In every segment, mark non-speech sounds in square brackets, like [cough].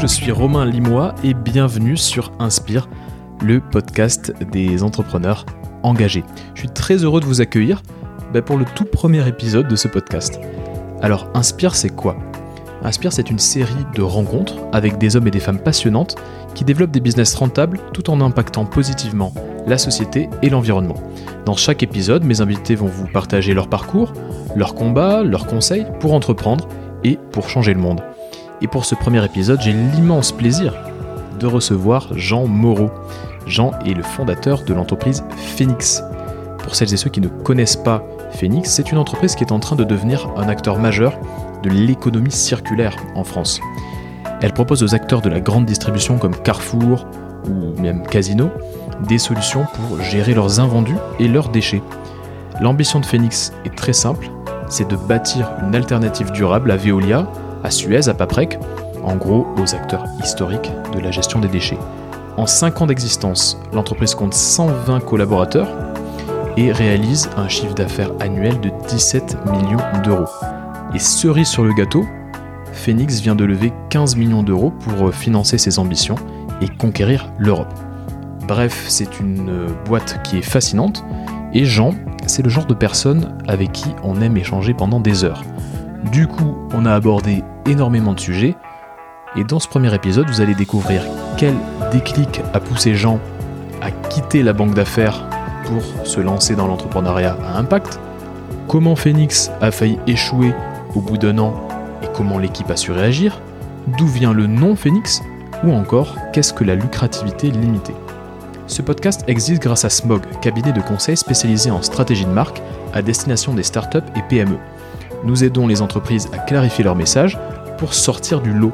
Je suis Romain Limois et bienvenue sur Inspire, le podcast des entrepreneurs engagés. Je suis très heureux de vous accueillir bah, pour le tout premier épisode de ce podcast. Alors Inspire, c'est quoi? Inspire, c'est une série de rencontres avec des hommes et des femmes passionnantes qui développent des business rentables tout en impactant positivement la société et l'environnement. Dans chaque épisode, mes invités vont vous partager leur parcours, leurs combats, leurs conseils pour entreprendre et pour changer le monde. Et pour ce premier épisode, j'ai l'immense plaisir de recevoir Jean Moreau. Jean est le fondateur de l'entreprise Phoenix. Pour celles et ceux qui ne connaissent pas Phoenix, c'est une entreprise qui est en train de devenir un acteur majeur de l'économie circulaire en France. Elle propose aux acteurs de la grande distribution comme Carrefour ou même Casino des solutions pour gérer leurs invendus et leurs déchets. L'ambition de Phoenix est très simple, c'est de bâtir une alternative durable à Veolia, à Suez, à Paprec, en gros aux acteurs historiques de la gestion des déchets. En 5 ans d'existence, l'entreprise compte 120 collaborateurs et réalise un chiffre d'affaires annuel de 17 millions d'euros. Et cerise sur le gâteau, Phoenix vient de lever 15 millions d'euros pour financer ses ambitions et conquérir l'Europe. Bref, c'est une boîte qui est fascinante et Jean, c'est le genre de personne avec qui on aime échanger pendant des heures. Du coup, on a abordé énormément de sujets et dans ce premier épisode, vous allez découvrir quel déclic a poussé Jean à quitter la banque d'affaires pour se lancer dans l'entrepreneuriat à impact, comment Phoenix a failli échouer au bout d'un an et comment l'équipe a su réagir, d'où vient le nom Phoenix, ou encore qu'est-ce que la lucrativité limitée. Ce podcast existe grâce à Smog, cabinet de conseil spécialisé en stratégie de marque à destination des startups et PME. Nous aidons les entreprises à clarifier leur message pour sortir du lot.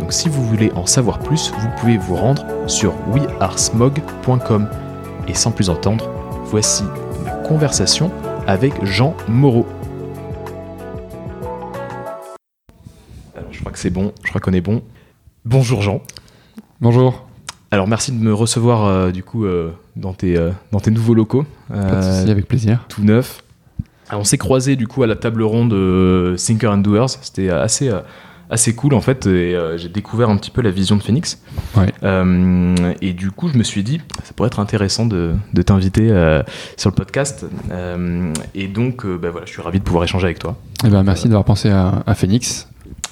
Donc si vous voulez en savoir plus, vous pouvez vous rendre sur wearesmog.com. Et sans plus entendre, voici ma conversation avec Jean Moreau. Alors je crois que c'est bon, je crois qu'on est bon. Bonjour Jean. Bonjour. Alors merci de me recevoir euh, du coup euh, dans, tes, euh, dans tes nouveaux locaux. Pas de avec plaisir. Tout neuf. Alors, on s'est croisés du coup à la table ronde de Thinker and Doers. C'était assez, assez cool en fait. Et j'ai découvert un petit peu la vision de Phoenix. Ouais. et du coup, je me suis dit, ça pourrait être intéressant de, de t'inviter sur le podcast. et donc, bah, voilà, je suis ravi de pouvoir échanger avec toi. Eh ben, merci d'avoir pensé à, à Phoenix.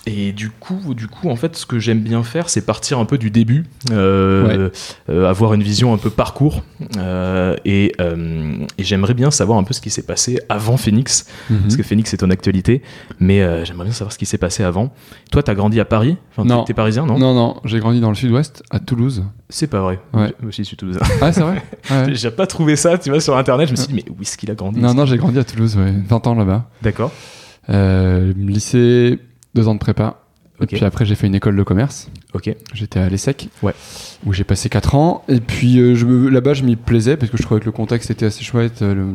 Et du coup, du coup, en fait, ce que j'aime bien faire, c'est partir un peu du début, euh, euh, avoir une vision un peu parcours. Euh, et, euh, et j'aimerais bien savoir un peu ce qui s'est passé avant Phoenix, Mhm. parce que Phoenix est ton actualité. Mais euh, j'aimerais bien savoir ce qui s'est passé avant. Toi, t'as grandi à Paris? Enfin, Non. T'es parisien, non, Non, non, j'ai grandi dans le sud-ouest, à Toulouse. C'est pas vrai. Ouais. Moi aussi, je suis toulousain. Ah, c'est vrai? [laughs] Ouais. J'ai pas trouvé ça, tu vois, sur internet. Je me suis dit, mais où est-ce qu'il a grandi? Non, non, j'ai grandi à Toulouse, ouais. 20 ans là-bas. D'accord. Euh, lycée, deux ans de prépa. Et puis après, j'ai fait une école de commerce. Ok. J'étais à l'ESSEC. Ouais. Où j'ai passé 4 ans. Et puis euh, là-bas, je m'y plaisais parce que je trouvais que le contexte était assez chouette. euh, le-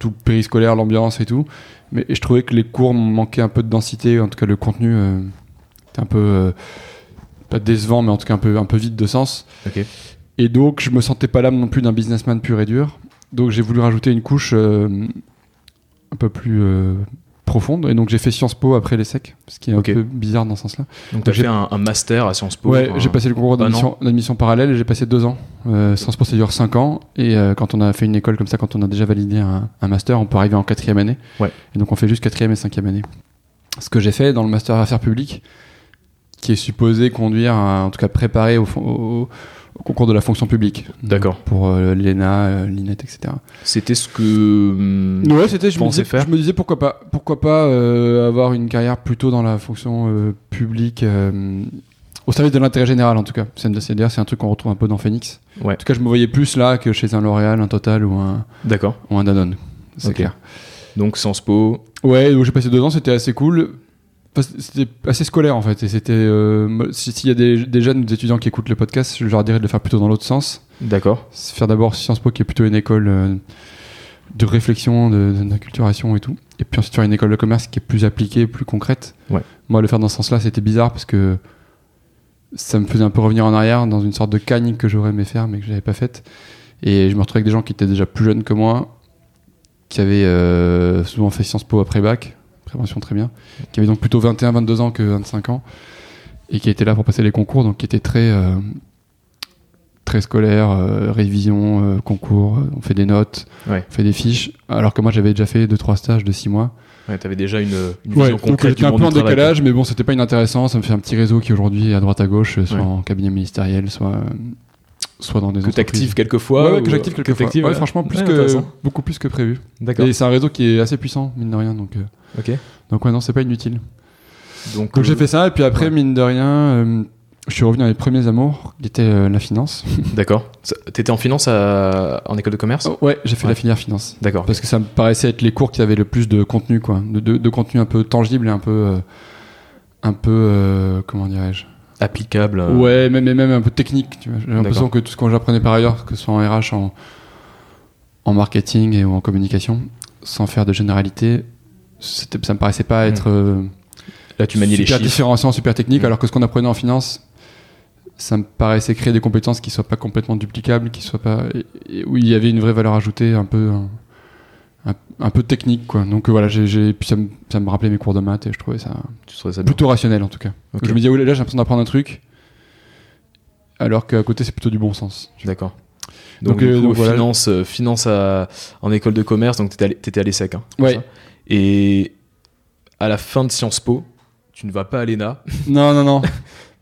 tout périscolaire, l'ambiance et tout. Mais et je trouvais que les cours manquaient un peu de densité. En tout cas, le contenu euh, était un peu. pas décevant, mais en tout cas un peu, un peu vide de sens. Ok. Et donc, je me sentais pas l'âme non plus d'un businessman pur et dur. Donc, j'ai voulu rajouter une couche un peu plus profonde. Et donc, j'ai fait Sciences Po après l'ESSEC, ce qui est un peu bizarre dans ce sens-là. Donc, t'as J'ai- fait un, un master à Sciences Po. Ouais, un- j'ai passé le concours d'admission parallèle et j'ai passé deux ans. Euh, Sciences Po, ça dure cinq ans. Et euh, quand on a fait une école comme ça, quand on a déjà validé un, un master, on peut arriver en quatrième année. Ouais. Et donc, on fait juste quatrième et cinquième année. Ce que j'ai fait dans le master affaires publiques, qui est supposé conduire, à, en tout cas préparer au, fon- au- au concours de la fonction publique. D'accord. Pour euh, l'ENA, euh, l'INET, etc. C'était ce que. hum, Ouais, c'était. Je, me disais- faire je me disais pourquoi pas, pourquoi pas euh, avoir une carrière plutôt dans la fonction euh, publique, au service de l'intérêt général en tout cas. C'est c'est- un truc qu'on retrouve un peu dans Phoenix. Ouais. En tout cas, je me voyais plus là que chez un L'Oréal, un Total ou un D'accord. ou un Danone. C'est clair. Donc Sciences Po. Ouais, j'ai passé deux ans, c'était assez cool. C'était assez scolaire en fait. Et c'était. euh, mo- si- S'il y a des, des jeunes des étudiants qui écoutent le podcast, je leur dirais de le faire plutôt dans l'autre sens. D'accord. C'est faire d'abord Sciences Po qui est plutôt une école euh, de réflexion, de- d'inculturation et tout. Et puis ensuite faire une école de commerce qui est plus appliquée, plus concrète. Ouais. Moi, le faire dans ce sens-là, c'était bizarre parce que ça me faisait un peu revenir en arrière dans une sorte de cagne que j'aurais aimé faire mais que j'avais pas faite. Et je me retrouvais avec des gens qui étaient déjà plus jeunes que moi, qui avaient euh, souvent fait Sciences Po après bac, prévention très bien, qui avaient donc plutôt 21, 22 ans que 25 ans. et qui était là pour passer les concours, donc qui était très, euh, très scolaire, euh, révision, euh, concours, on fait des notes, Ouais. on fait des fiches, alors que moi j'avais déjà fait 2-3 stages de 6 mois. Ouais, t'avais déjà une, une Ouais, vision donc concrète j'étais du un monde peu en travail, décalage, mais bon, c'était pas inintéressant. Ça me fait un petit réseau qui aujourd'hui est à droite à gauche, soit Ouais. en cabinet ministériel, soit, euh, soit dans des. Que t'actives quelquefois Ouais, ouais, ou- que j'active que quelquefois. Ouais, ouais. franchement, plus Ouais, que, beaucoup plus que prévu. D'accord. Et c'est un réseau qui est assez puissant, mine de rien. Donc, euh, Ok. donc ouais, non, c'est pas inutile. Donc, Donc j'ai euh, fait ça, et puis après, ouais. mine de rien, euh, je suis revenu à mes premiers amours, qui était euh, la finance. [laughs] D'accord. T'étais en finance à- en école de commerce? Ouais, j'ai fait Ouais. la filière finance. D'accord. Parce que ça me paraissait être les cours qui avaient le plus de contenu, quoi. De, de- de contenu un peu tangible et un peu. euh, un peu. euh, comment dirais-je? Applicable. euh, Ouais, même, et même un peu technique. J'ai l'impression que tout ce que j'apprenais par ailleurs, que ce soit en RH, en, en marketing et ou en communication, sans faire de généralité, ça me paraissait pas Hmm. être euh, Là, tu manies les super chiffres. différenciant, super technique, Mm. alors que ce qu'on apprenait en finance, ça me paraissait créer des compétences qui soient pas complètement duplicables, qui soient pas, et- et où il y avait une vraie valeur ajoutée, un peu, un, un- un peu technique, quoi. Donc euh, voilà, j'ai, puis ça me, ça me rappelait mes cours de maths et je trouvais ça Tu ça bien. plutôt rationnel en tout cas. Je me disais, ouais, là j'ai l'impression d'apprendre un truc, alors qu'à côté c'est plutôt du bon sens. D'accord. Donc, Donc, euh, coup, donc voilà. finance, finance à- en école de commerce, donc t'étais t'étais à l'ESSEC. Hein, Ouais. Et à la fin de Sciences Po, tu ne vas pas à l'ENA. [laughs] non, non, non.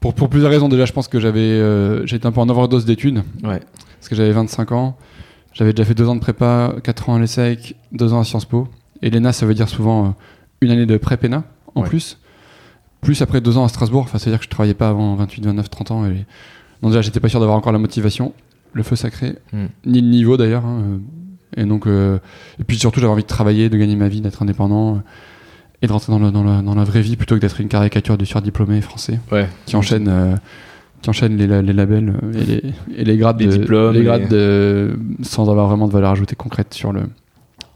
Pour, pour plusieurs raisons, déjà je pense que j'avais, euh, j'étais un peu en overdose d'études. Ouais. parce que j'avais 25 ans. J'avais déjà fait deux ans de prépa, 4 ans à l'ESSEC, 2 ans à Sciences Po. Et l'ENA, ça veut dire souvent euh, une année de pré-PENA en Ouais. plus. Plus après deux ans à Strasbourg. Enfin, c'est-à-dire que je travaillais pas avant 28, 29, 30 ans. Et... Donc déjà, j'étais pas sûr d'avoir encore la motivation, le feu sacré, Mm. ni le niveau d'ailleurs. hein, euh. Et donc, euh, et puis surtout, j'avais envie de travailler, de gagner ma vie, d'être indépendant. euh, Et de rentrer dans, le- dans la, dans la vraie vie plutôt que d'être une caricature du surdiplômé français Ouais. qui enchaîne, euh, qui enchaîne les, la- les labels et les, et les grades, Les de- diplômes les grades de- sans avoir vraiment de valeur ajoutée concrète sur le,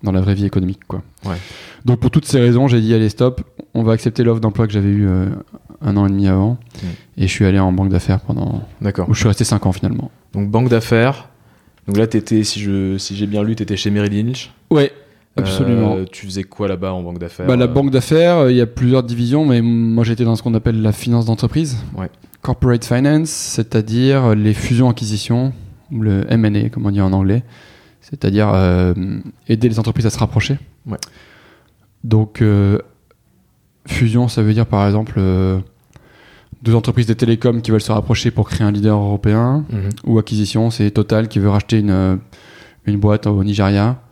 dans la vraie vie économique. Quoi. Ouais. Donc pour toutes ces raisons, j'ai dit allez stop, on va accepter l'offre d'emploi que j'avais eu euh, un an et demi avant Mm. et je suis allé en banque d'affaires pendant D'accord. où je suis resté 5 ans finalement. Donc, banque d'affaires. Donc là, t'étais, si, je, si j'ai bien lu, tu étais chez Merrill Lynch. Ouais, absolument. Euh, tu faisais quoi là-bas en banque d'affaires Bah, la euh, banque d'affaires, euh, il y a plusieurs divisions, mais moi j'étais dans ce qu'on appelle la finance d'entreprise. Ouais. Corporate finance, c'est-à-dire les fusions-acquisitions, ou le M&A comme on dit en anglais, c'est-à-dire euh, aider les entreprises à se rapprocher. Ouais. Donc fusion, ça veut dire par exemple deux entreprises de télécom qui veulent se rapprocher pour créer un leader européen, mhm. ou acquisition, c'est Total qui veut racheter une, une boîte au Nigeria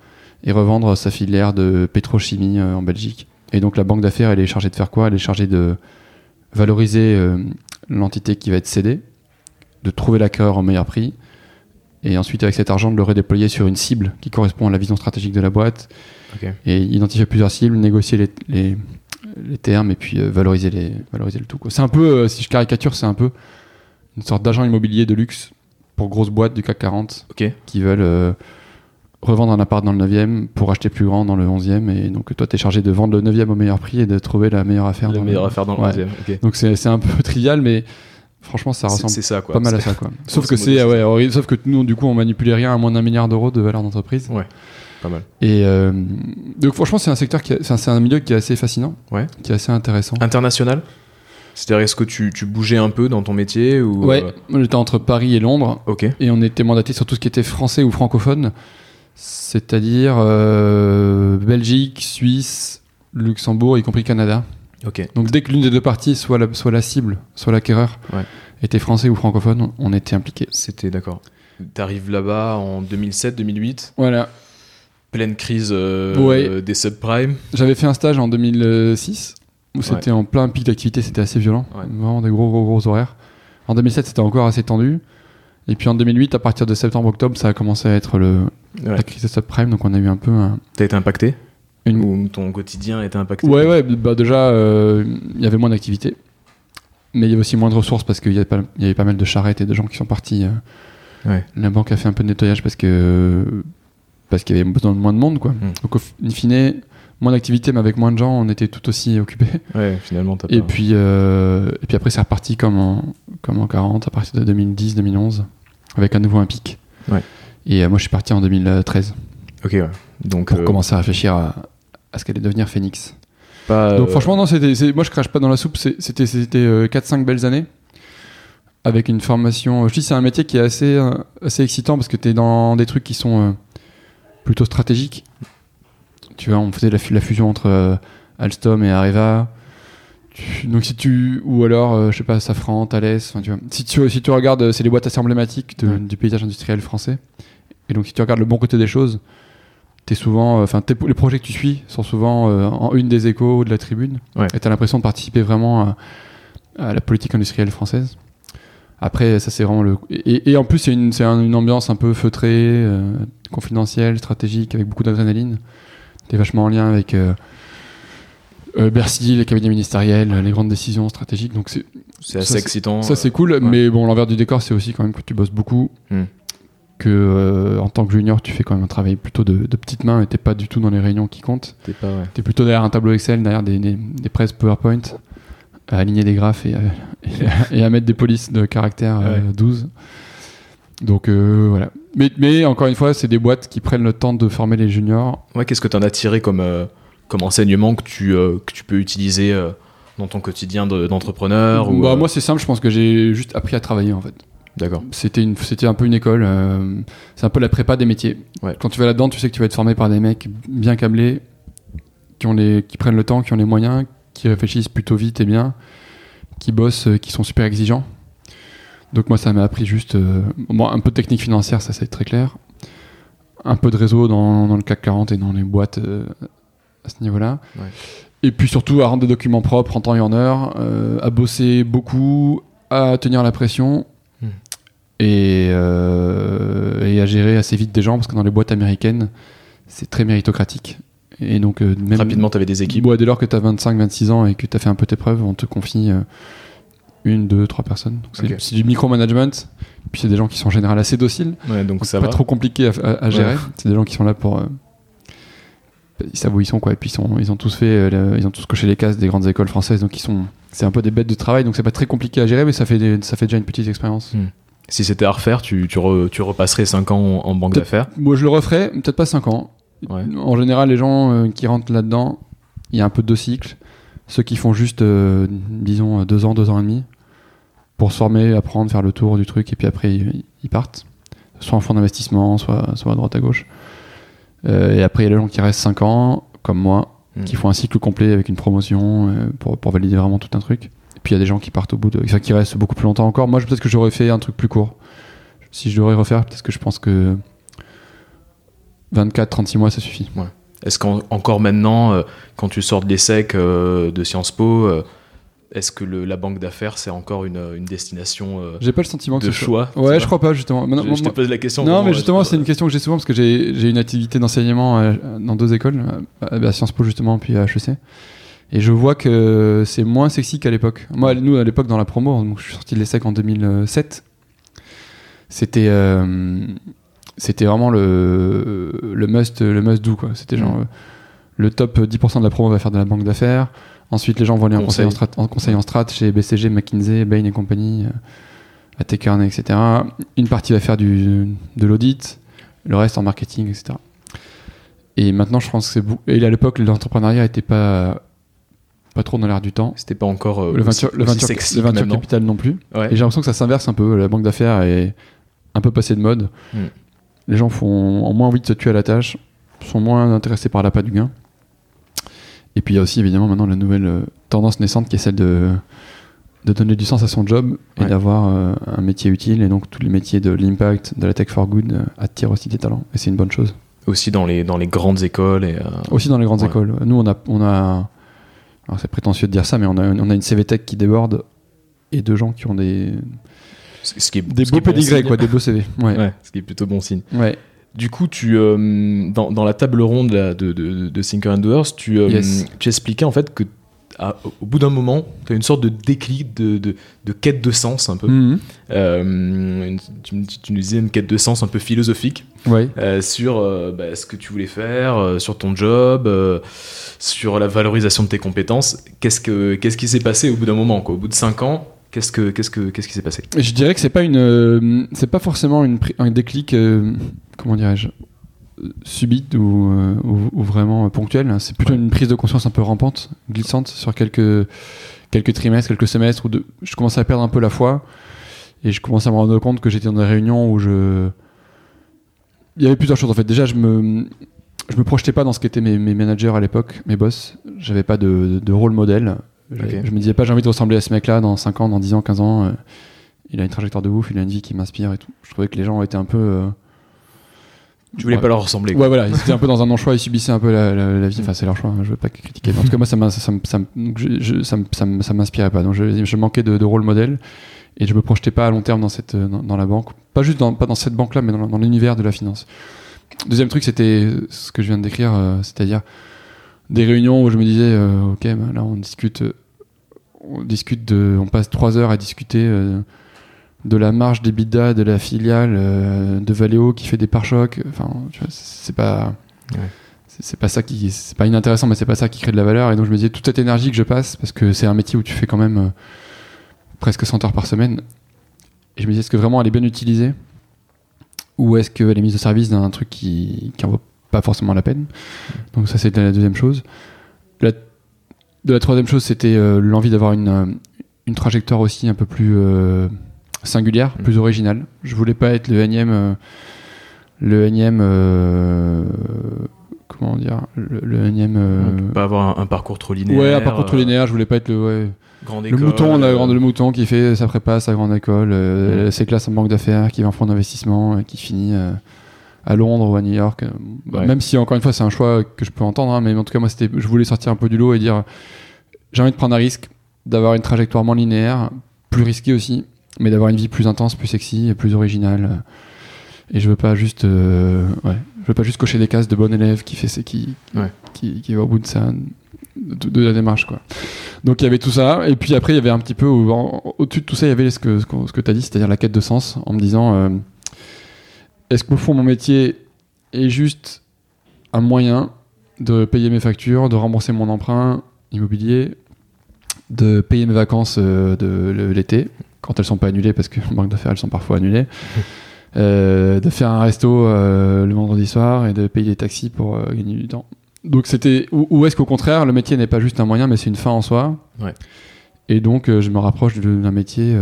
et revendre sa filière de pétrochimie euh, en Belgique. Et donc la banque d'affaires, elle est chargée de faire quoi? Elle est chargée de valoriser euh, l'entité qui va être cédée, de trouver l'acquéreur au meilleur prix, et ensuite avec cet argent de le redéployer sur une cible qui correspond à la vision stratégique de la boîte, et identifier plusieurs cibles, négocier les, les, les termes et puis euh, valoriser, les, valoriser le tout. C'est un peu, euh, si je caricature, c'est un peu une sorte d'agent immobilier de luxe pour grosses boîtes du CAC 40 Ok. qui veulent euh, revendre un appart dans le 9e pour acheter plus grand dans le 11e. Et donc toi, tu es chargé de vendre le 9e au meilleur prix et de trouver la meilleure affaire. La dans meilleure le... affaire dans le Ouais. 11e. Ok. Donc c'est un peu [laughs] trivial, mais franchement, ça ressemble ça quoi. pas mal à ça. Quoi. [laughs] Sauf que c'est ouais, sauf que nous, du coup, on manipulait rien à moins d'un milliard d'euros de valeur d'entreprise. Pas mal. Et euh, donc franchement, c'est un secteur qui, c'est un milieu qui est assez fascinant, Ouais. qui est assez intéressant. International? C'est-à-dire, est-ce que tu, tu bougeais un peu dans ton métier ou Ouais, euh, j'étais entre Paris et Londres Ok. et on était mandaté sur tout ce qui était français ou francophone, c'est-à-dire euh, Belgique, Suisse, Luxembourg, y compris Canada. Ok. Donc dès que l'une des deux parties, soit la, soit la cible, soit l'acquéreur, Ouais. était français ou francophone, on était impliqué. C'était d'accord. T'arrives là-bas en 2007-2008, Voilà. Pleine crise euh, Ouais. des subprimes. J'avais fait un stage en 2006 où c'était en plein pic d'activité, c'était assez violent, Ouais. vraiment des gros gros gros horaires. En 2007, c'était encore assez tendu. Et puis en 2008, à partir de septembre-octobre, ça a commencé à être le, la crise de subprime, donc on a eu un peu un, T'as été impacté? Une, Ou ton quotidien a été impacté? Ouais, ouais, bah déjà, euh, il y avait moins d'activité. Mais il y avait aussi moins de ressources parce qu'il y, avait pas- il y avait pas mal de charrettes et de gens qui sont partis. euh. Ouais. La banque a fait un peu de nettoyage parce que parce qu'il y avait besoin de moins de monde. Quoi. Mm. Donc, au in fine, moins d'activité, mais avec moins de gens, on était tout aussi occupés. [laughs] Ouais, finalement, t'as Et pas- puis, euh, et puis après, c'est reparti comme en, comme en 40, à partir de 2010-2011, avec à nouveau un pic. Ouais. Et euh, moi, je suis parti en 2013 Ok, ouais. Donc, pour euh, commencer à réfléchir à, à ce qu'allait devenir Phoenix. pas. Donc franchement, non, c'était, c'est- moi je crache pas dans la soupe, c'était, c'était euh, 4-5 belles années. Avec une formation. Je dis, c'est un métier qui est assez, assez excitant parce que tu es dans des trucs qui sont plutôt stratégiques. Tu vois, on faisait la, fu- la fusion entre euh, Alstom et Areva. Tu- donc si tu. Ou alors, euh, je sais pas, Safran, Thales. enfin, tu vois. Si, tu, si tu regardes, euh, c'est les boîtes assez emblématiques de- du paysage industriel français. Et donc si tu regardes le bon côté des choses, t'es souvent. euh, Enfin, les projets que tu suis sont souvent en une des échos ou de la tribune. Ouais. Et t'as l'impression de participer vraiment à, à la politique industrielle française. Après, ça c'est vraiment le. Et, et en plus, c'est une, c'est un- une ambiance un peu feutrée, euh, confidentielle, stratégique, avec beaucoup d'adrénaline. T'es vachement en lien avec euh, euh, Bercy, les cabinets ministériels, les grandes décisions stratégiques. Donc c'est, c'est assez ça, c'est- excitant. ça c'est cool. Mais bon, l'envers du décor, c'est aussi quand même que tu bosses beaucoup. Hmm. Que en tant que junior, tu fais quand même un travail plutôt de, de petites mains et t'es pas du tout dans les réunions qui comptent. T'es pas, ouais. T'es plutôt derrière un tableau Excel, derrière des, des, des presses PowerPoint, à aligner des graphes et, à- et à- et à mettre des polices de caractère euh, Ouais. 12. Donc euh, voilà. Mais, mais encore une fois, c'est des boîtes qui prennent le temps de former les juniors. Ouais, qu'est-ce que t'en as tiré comme, euh, comme enseignement que tu, euh, que tu peux utiliser dans ton quotidien de- d'entrepreneur bah, Moi, c'est simple, je pense que j'ai juste appris à travailler en fait. D'accord. C'était une- c'était un peu une école. c'est un peu la prépa des métiers. Ouais. Quand tu vas là-dedans, tu sais que tu vas être formé par des mecs bien câblés, qui, ont les, qui prennent le temps, qui ont les moyens, qui réfléchissent plutôt vite et bien, qui bossent, euh, qui sont super exigeants. Donc moi, ça m'a appris juste euh, bon, un peu de technique financière, ça c'est très clair. Un peu de réseau dans, dans le CAC 40 et dans les boîtes euh, à ce niveau-là. Ouais. Et puis surtout à rendre des documents propres en temps et en heure, euh, à bosser beaucoup, à tenir la pression Hmm. et, et à gérer assez vite des gens parce que dans les boîtes américaines, c'est très méritocratique. Et donc, euh, même Rapidement, t'avais des équipes. Ouais, dès lors que tu as 25-26 ans et que tu as fait un peu tes preuves, on te confie euh, une, deux, trois personnes. Donc c'est Ok. c'est du micromanagement. Puis c'est des gens qui sont en général assez dociles, Ouais, donc ça pas va. trop compliqués à, à- à gérer. Ouais. C'est des gens qui sont là pour. euh, ils savent où ils sont quoi. Et puis ils, sont, ils ont tous fait, le- ils ont tous coché les cases des grandes écoles françaises. Donc ils sont, c'est un peu des bêtes de travail. Donc c'est pas très compliqué à gérer, mais ça fait, des- ça fait déjà une petite expérience. Si c'était à refaire, tu, tu, re- tu repasserais 5 ans en, en banque Peut-être- d'affaires? Moi je le referais, peut-être pas 5 ans. Ouais. En général, les gens euh, qui rentrent là-dedans, il y a un peu de deux cycles. Ceux qui font juste, euh, disons, deux ans, deux ans et demi, pour se former, apprendre, faire le tour du truc, et puis après, ils, ils partent. Soit en fonds d'investissement, soit, soit à droite à gauche. Euh, et après, il y a les gens qui restent 5 ans, comme moi, Mm. qui font un cycle complet avec une promotion euh, pour, pour valider vraiment tout un truc. Et puis il y a des gens qui partent au bout de. Enfin, qui restent beaucoup plus longtemps encore. Moi, peut-être que j'aurais fait un truc plus court. Si je devrais refaire, peut-être que je pense que 24-36 mois, ça suffit. Est-ce qu'encore maintenant, euh, quand tu sors de l'ESSEC euh, de Sciences Po, euh, est-ce que le- la banque d'affaires, c'est encore une, une destination euh, J'ai pas le sentiment que de soit- choix tu Ouais, je crois pas, justement. Maintenant, Je, je te pose la question. non, mais euh, justement, c'est une question que j'ai souvent parce que j'ai une activité d'enseignement euh, dans deux écoles, euh, à Sciences Po justement, puis à HEC. Et je vois que c'est moins sexy qu'à l'époque. Moi, nous, à l'époque, dans la promo, donc je suis sorti de l'ESSEC en 2007, c'était euh, c'était vraiment le, le must le must do quoi. C'était genre Mm. euh, le top 10% de la promo va faire de la banque d'affaires. Ensuite, les gens vont aller en conseil, Conseil. en strat, en conseil en strat chez BCG, McKinsey, Bain et compagnie, AT Kearney, etc. Une partie va faire du, de l'audit, le reste en marketing, etc. Et maintenant, je pense que c'est. Et à l'époque, l'entrepreneuriat était pas pas trop dans l'air du temps. C'était pas encore euh, Le venture, le venture, sexy le venture capital non plus. Ouais. Et j'ai l'impression que ça s'inverse un peu. La banque d'affaires est un peu passée de mode. Mm. Les gens font, ont moins envie de se tuer à la tâche, sont moins intéressés par l'appât du gain. Et puis il y a aussi évidemment maintenant la nouvelle euh, tendance naissante qui est celle de, de donner du sens à son job et Ouais. d'avoir euh, un métier utile. Et donc tous les métiers de l'impact, de la tech for good euh, attirent aussi des talents. Et c'est une bonne chose. Aussi dans les, dans les grandes écoles. Et, euh, Aussi dans les grandes Ouais. écoles. Nous, on a, on a alors c'est prétentieux de dire ça, mais on a, on a une CVTech qui déborde et deux gens qui ont des, ce qui est, des ce qui beaux bon pédigrés, quoi, des beaux CV. Ouais. Ouais, ce qui est plutôt bon signe. Ouais. Du coup, tu, euh, dans, dans la table ronde là, de, de, de Thinker and Doers, tu, euh, Yes. tu expliquais en fait que à- au bout d'un moment, tu as une sorte de déclic, de, de, de quête de sens un peu. Mhm. Euh, une- tu, tu nous disais une quête de sens un peu philosophique Ouais. euh, sur euh, bah, ce que tu voulais faire, euh, sur ton job, euh, sur la valorisation de tes compétences. Qu'est-ce, que, qu'est-ce qui s'est passé au bout d'un moment quoi? Au bout de 5 ans, qu'est-ce, que, qu'est-ce, que, qu'est-ce qui s'est passé? Je dirais que c'est pas une, euh, c'est pas forcément une, un déclic, euh, comment dirais-je, subite ou, euh, ou- ou vraiment ponctuelle. C'est plutôt Ouais. une prise de conscience un peu rampante, glissante sur quelques, quelques trimestres, quelques semestres où de, je commençais à perdre un peu la foi et je commençais à me rendre compte que j'étais dans des réunions où je. Il y avait plusieurs choses en fait. Déjà, je me, je me projetais pas dans ce qu'étaient mes, mes managers à l'époque, mes boss. J'avais pas de, de rôle modèle. Je me disais pas, j'ai envie de ressembler à ce mec-là dans 5 ans, dans 10 ans, 15 ans. euh, il a une trajectoire de ouf, il a une vie qui m'inspire et tout. Je trouvais que les gens étaient un peu. euh, Tu voulais ouais. pas leur ressembler. quoi. Ouais, voilà, ils étaient un peu dans un non-choix, ils subissaient un peu la, la- la vie. Enfin, c'est leur choix, hein, je veux pas critiquer. Mais en tout cas, moi, ça m'inspirait pas. Donc, je, je manquais de, de rôle modèle et je me projetais pas à long terme dans, cette, euh, dans, dans la banque. Pas juste dans, pas dans cette banque-là, mais dans, dans l'univers de la finance. Deuxième truc, c'était ce que je viens de décrire, euh, c'est-à-dire des réunions où je me disais, euh, ok, bah, là, on discute, euh, on discute de, on passe trois heures à discuter. euh, de la marge des bidas de la filiale euh, de Valeo qui fait des pare-chocs. Enfin, c'est pas. Ouais. C'est pas ça qui. C'est pas inintéressant, mais c'est pas ça qui crée de la valeur. Et donc je me disais, toute cette énergie que je passe, parce que c'est un métier où tu fais quand même euh, presque 100 heures par semaine, et je me disais, est-ce que vraiment elle est bien utilisée? Ou est-ce qu'elle est mise au service d'un truc qui, qui en vaut pas forcément la peine Donc ça, c'était la deuxième chose. La, de la troisième chose, c'était euh, l'envie d'avoir une, euh, une trajectoire aussi un peu plus euh, singulière, Mhm. plus originale. Je voulais pas être le énième, euh, le énième, comment dire, le, le énième. pas avoir un, un parcours trop linéaire. ouais, un parcours trop linéaire. Je voulais pas être le, ouais, grande le école, mouton, euh, grande, le mouton qui fait sa prépa, sa grande école, Mhm. ses classes en banque d'affaires, qui va en fonds d'investissement, euh, qui finit à Londres ou à New York. euh, Ouais. Même si encore une fois c'est un choix que je peux entendre, hein, mais en tout cas moi c'était, je voulais sortir un peu du lot et dire j'ai envie de prendre un risque, d'avoir une trajectoire moins linéaire, plus risquée aussi, mais d'avoir une vie plus intense, plus sexy, et plus originale. Et je veux pas juste, euh, ouais, je veux pas juste cocher des cases de bon élève qui fait, qui, Ouais. qui, qui va au bout de sa, de, de la démarche quoi. Donc il y avait tout ça, et puis après il y avait un petit peu au- au-dessus de tout ça, il y avait que, ce que tu as dit, c'est-à-dire la quête de sens, en me disant euh, est-ce qu'au fond mon métier est juste un moyen de payer mes factures, de rembourser mon emprunt immobilier, de payer mes vacances euh, de l'été, quand elles sont pas annulées, parce que [laughs] en banque d'affaires elles sont parfois annulées, [laughs] euh, de faire un resto euh, le vendredi soir et de payer des taxis pour euh, gagner du temps. Donc c'était ou, ou est-ce qu'au contraire le métier n'est pas juste un moyen mais c'est une fin en soi? Ouais. Et donc je me rapproche d'un métier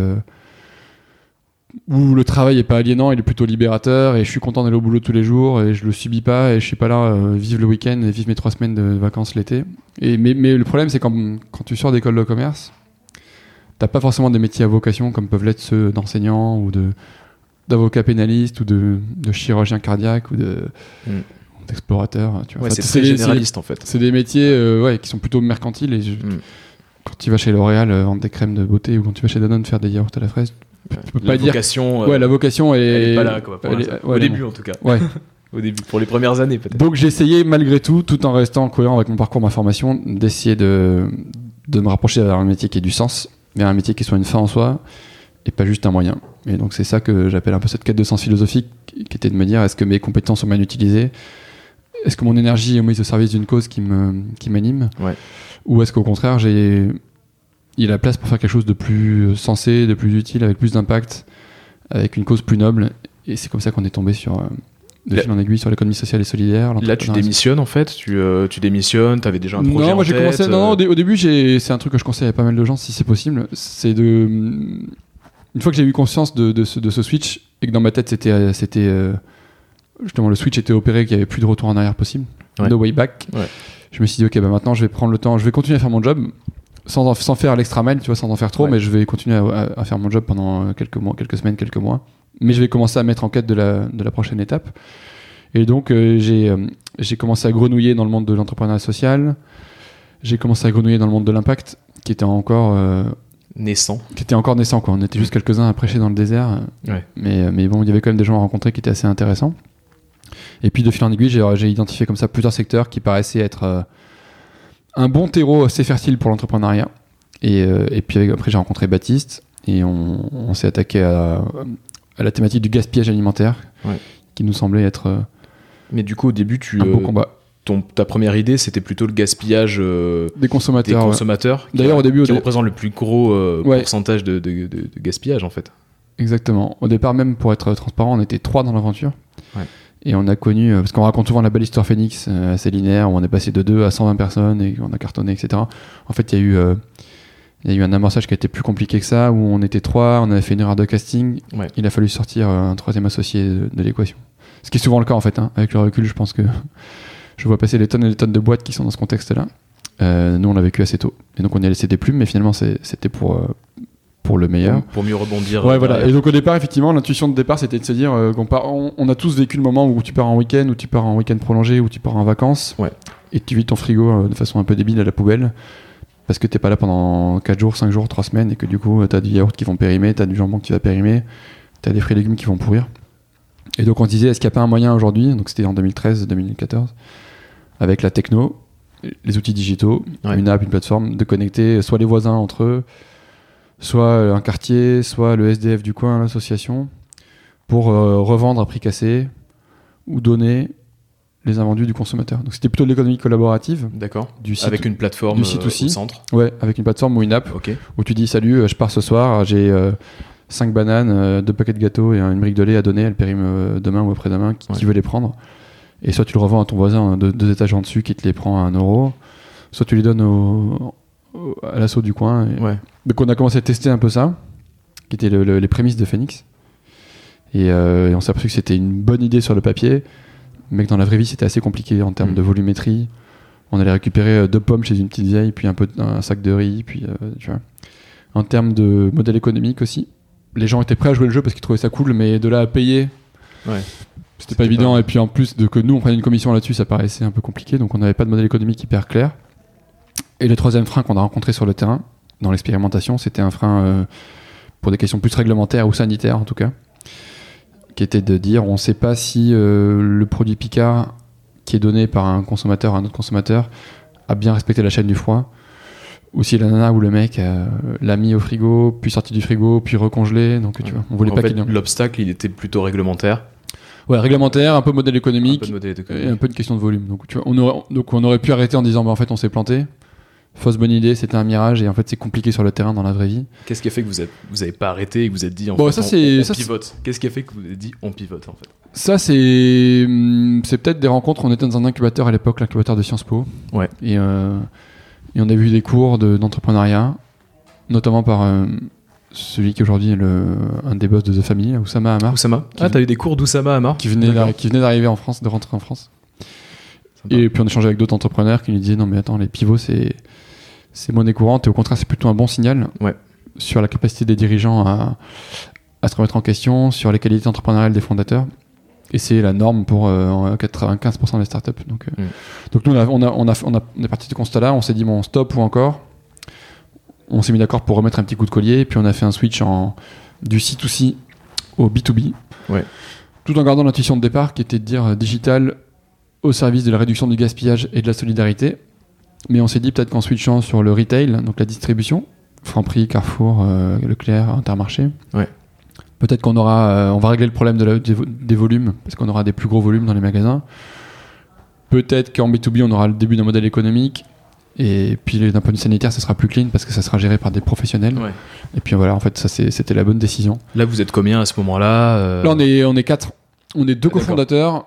où le travail est pas aliénant, il est plutôt libérateur et je suis content d'aller au boulot tous les jours et je le subis pas et je suis pas là euh, vivre le week-end et vivre mes trois semaines de vacances l'été. Et mais, mais le problème c'est quand, quand tu sors d'école de commerce, t'as pas forcément des métiers à vocation comme peuvent l'être ceux d'enseignant ou de d'avocat pénaliste ou de, de chirurgien cardiaque ou de Mm. d'explorateur. Tu vois. Ouais, Enfin, c'est généraliste en fait. c'est des métiers euh, ouais, qui sont plutôt mercantiles et je- Mm. quand tu vas chez L'Oréal euh, vendre des crèmes de beauté ou quand tu vas chez Danone faire des yaourts à la fraise, tu peux La pas dire. vocation, euh, Ouais, la vocation elle, elle est pas là quoi. pour elle est- ouais, Au début en tout cas. Ouais. [laughs] Au début, pour les premières années peut-être. Donc j'ai essayé malgré tout, tout en restant cohérent avec mon parcours, ma formation, d'essayer de, de me rapprocher vers un métier qui ait du sens, vers un métier qui soit une fin en soi et pas juste un moyen. Et donc c'est ça que j'appelle un peu cette quête de sens philosophique, qui était de me dire est-ce que mes compétences sont bien utilisées? Est-ce que mon énergie est mise au service d'une cause qui me qui m'anime? Ouais. Ou est-ce qu'au contraire j'ai il a la place pour faire quelque chose de plus sensé, de plus utile, avec plus d'impact, avec une cause plus noble Et c'est comme ça qu'on est tombé sur euh, de Là- fil en aiguille sur l'économie sociale et solidaire. Là tu démissionnes en fait. Tu, euh, tu démissionnes. T'avais déjà un projet non, moi j'ai commencé. Non, non, euh, au, au début, c'est un truc que je conseille à pas mal de gens si c'est possible. C'est de. Une fois que j'ai eu conscience de, de ce, de ce switch et que dans ma tête c'était. euh, c'était euh, justement, le switch était opéré, qu'il n'y avait plus de retour en arrière possible. Ouais. No way back. Ouais. Je me suis dit, ok, bah maintenant je vais prendre le temps, je vais continuer à faire mon job sans, sans faire l'extra mile, tu vois, sans en faire trop, Ouais. mais je vais continuer à, à- à faire mon job pendant euh, quelques mois, quelques semaines, quelques mois. Mais je vais commencer à mettre en quête de la, de la prochaine étape. Et donc, euh, j'ai euh, j'ai commencé à grenouiller dans le monde de l'entrepreneuriat social. J'ai commencé à grenouiller dans le monde de l'impact, qui était encore, euh, naissant. qui était encore naissant. Quoi. On était juste quelques-uns à prêcher dans le désert. Ouais. Mais, mais bon, il y avait quand même des gens à rencontrer qui étaient assez intéressants. Et puis, de fil en aiguille, j'ai j'ai identifié comme ça plusieurs secteurs qui paraissaient être un bon terreau assez fertile pour l'entrepreneuriat. Et, euh, et puis, après, j'ai rencontré Baptiste et on, on s'est attaqué à, à la thématique du gaspillage alimentaire, Ouais. qui nous semblait être euh, Mais du coup au début tu un beau euh, combat. ton, ta première idée c'était plutôt le gaspillage Des des consommateurs. ouais. consommateurs. qui- D'ailleurs, au début, au qui dé- représente le plus gros Ouais. pourcentage de, de- de- de gaspillage en fait. Exactement. Au départ, même pour être transparent, on était trois dans l'aventure. Et on a connu, euh, parce qu'on raconte souvent la belle histoire Phoenix, euh, assez linéaire, où on est passé de 2 à 120 personnes et on a cartonné, etc. En fait, il y a eu. euh, il y a eu un amorçage qui a été plus compliqué que ça, où on était trois, on avait fait une erreur de casting. Ouais. Il a fallu sortir un troisième associé de, de l'équation. Ce qui est souvent le cas en fait. hein. Avec le recul, je pense que [laughs] je vois passer les tonnes et les tonnes de boîtes qui sont dans ce contexte-là. Euh, nous, on l'a vécu assez tôt. Et donc, on y a laissé des plumes, mais finalement, c'était pour, euh, pour le meilleur. Pour, pour mieux rebondir. Ouais, euh, voilà. derrière. Et donc, au départ, effectivement, l'intuition de départ, c'était de se dire euh, qu'on part, on, on a tous vécu le moment où tu pars en week-end, où tu pars en week-end prolongé, où tu pars en vacances. Ouais. Et tu vides ton frigo euh, de façon un peu débile à la poubelle. Parce que t'es pas là pendant 4 jours, 5 jours, 3 semaines, et que du coup, t'as du yaourt qui vont périmer, t'as du jambon qui va périmer, t'as des fruits et légumes qui vont pourrir. Et donc, on se disait, est-ce qu'il n'y a pas un moyen aujourd'hui, donc c'était en 2013-2014, avec la techno, les outils digitaux, Ouais. une app, une plateforme, de connecter soit les voisins entre eux, soit euh, un quartier, soit le SDF du coin, l'association, pour euh, revendre à prix cassé ou donner les invendus du consommateur. Donc c'était plutôt de l'économie collaborative, D'accord. du site, Avec une plateforme du site euh, aussi. au centre. ouais, avec une plateforme ou une app où tu dis salut, je pars ce soir, j'ai 5 bananes, euh, deux paquets de gâteaux et une brique de lait à donner, elle périme demain ou après-demain, qui, veut les prendre Et soit tu le revends à ton voisin euh, deux, deux étages en dessus qui te les prend à 1 euro, soit tu les donnes au- à l'assaut du coin. et- Ouais. Donc on a commencé à tester un peu ça, qui étaient le- le- les prémices de Phoenix. Et, euh, et on s'est aperçu que c'était une bonne idée sur le papier, mais que dans la vraie vie c'était assez compliqué en termes Mm. de volumétrie. On allait récupérer euh, deux pommes chez une petite vieille, puis un, peu, un sac de riz, puis euh, tu vois. En termes de modèle économique aussi, les gens étaient prêts à jouer le jeu parce qu'ils trouvaient ça cool, mais de là à payer, Ouais. c'était pas évident. pas- Et puis en plus de que nous on prenait une commission là-dessus, ça paraissait un peu compliqué, donc on n'avait pas de modèle économique hyper clair. Et le troisième frein qu'on a rencontré sur le terrain, dans l'expérimentation, c'était un frein euh, pour des questions plus réglementaires ou sanitaires en tout cas, qui était de dire on ne sait pas si euh, le produit Picard qui est donné par un consommateur à un autre consommateur a bien respecté la chaîne du froid, ou si la nana ou le mec euh, l'a mis au frigo, puis sorti du frigo, puis recongelé. Donc tu vois, on voulait en pas qu'il l'obstacle, il était plutôt réglementaire. Ouais, réglementaire, un peu modèle Un économique, peu de modèle et un peu une question de volume. Donc, tu vois, on aurait, donc on aurait pu arrêter en disant bah, en fait on s'est planté. Fausse bonne idée, c'était un mirage et en fait c'est compliqué sur le terrain dans la vraie vie. Qu'est-ce qui a fait que vous êtes, vous avez pas arrêté et que vous êtes dit en Bon, fait, ça, on- ça, pivote? Qu'est-ce qui a fait que vous avez dit on pivote en fait? Ça c'est hum, c'est peut-être des rencontres. On était dans un incubateur à l'époque, l'incubateur de Sciences Po. Ouais. Et, euh, et on a vu des cours de- d'entrepreneuriat, notamment par euh, celui qui aujourd'hui est le, un des boss de The Family, Oussama Hamar, Oussama Qui- Ah, t'as eu des cours d'Oussama Hamar? qui venait qui venait d'arriver en France, de rentrer en France. Et puis on échangeait avec d'autres entrepreneurs qui nous disaient non mais attends les pivots c'est c'est monnaie courante et au contraire c'est plutôt un bon signal Ouais. sur la capacité des dirigeants à, à se remettre en question, sur les qualités entrepreneuriales des fondateurs. Et c'est la norme pour euh, 95% des startups. Donc, euh, Mm. donc nous on, a, on, a, on, a, on, a- on est parti de ce constat-là, on s'est dit bon stop ou encore. On s'est mis d'accord pour remettre un petit coup de collier, puis on a fait un switch en, du C2C au B2B. Ouais. Tout en gardant l'intuition de départ qui était de dire euh, digital au service de la réduction du gaspillage et de la solidarité. Mais on s'est dit peut-être qu'en switchant sur le retail, donc la distribution, Franprix, Carrefour, euh, Leclerc, Intermarché, Ouais. peut-être qu'on aura, euh, on va régler le problème de la- des, vo- des volumes parce qu'on aura des plus gros volumes dans les magasins. Peut-être qu'en B2B, on aura le début d'un modèle économique. Et puis d'un point de vue sanitaire, ça sera plus clean parce que ça sera géré par des professionnels. Ouais. Et puis voilà, en fait, ça c'était la bonne décision. Là, vous êtes combien à ce moment-là euh, Là, on est, on est quatre. On est deux Ah, cofondateurs,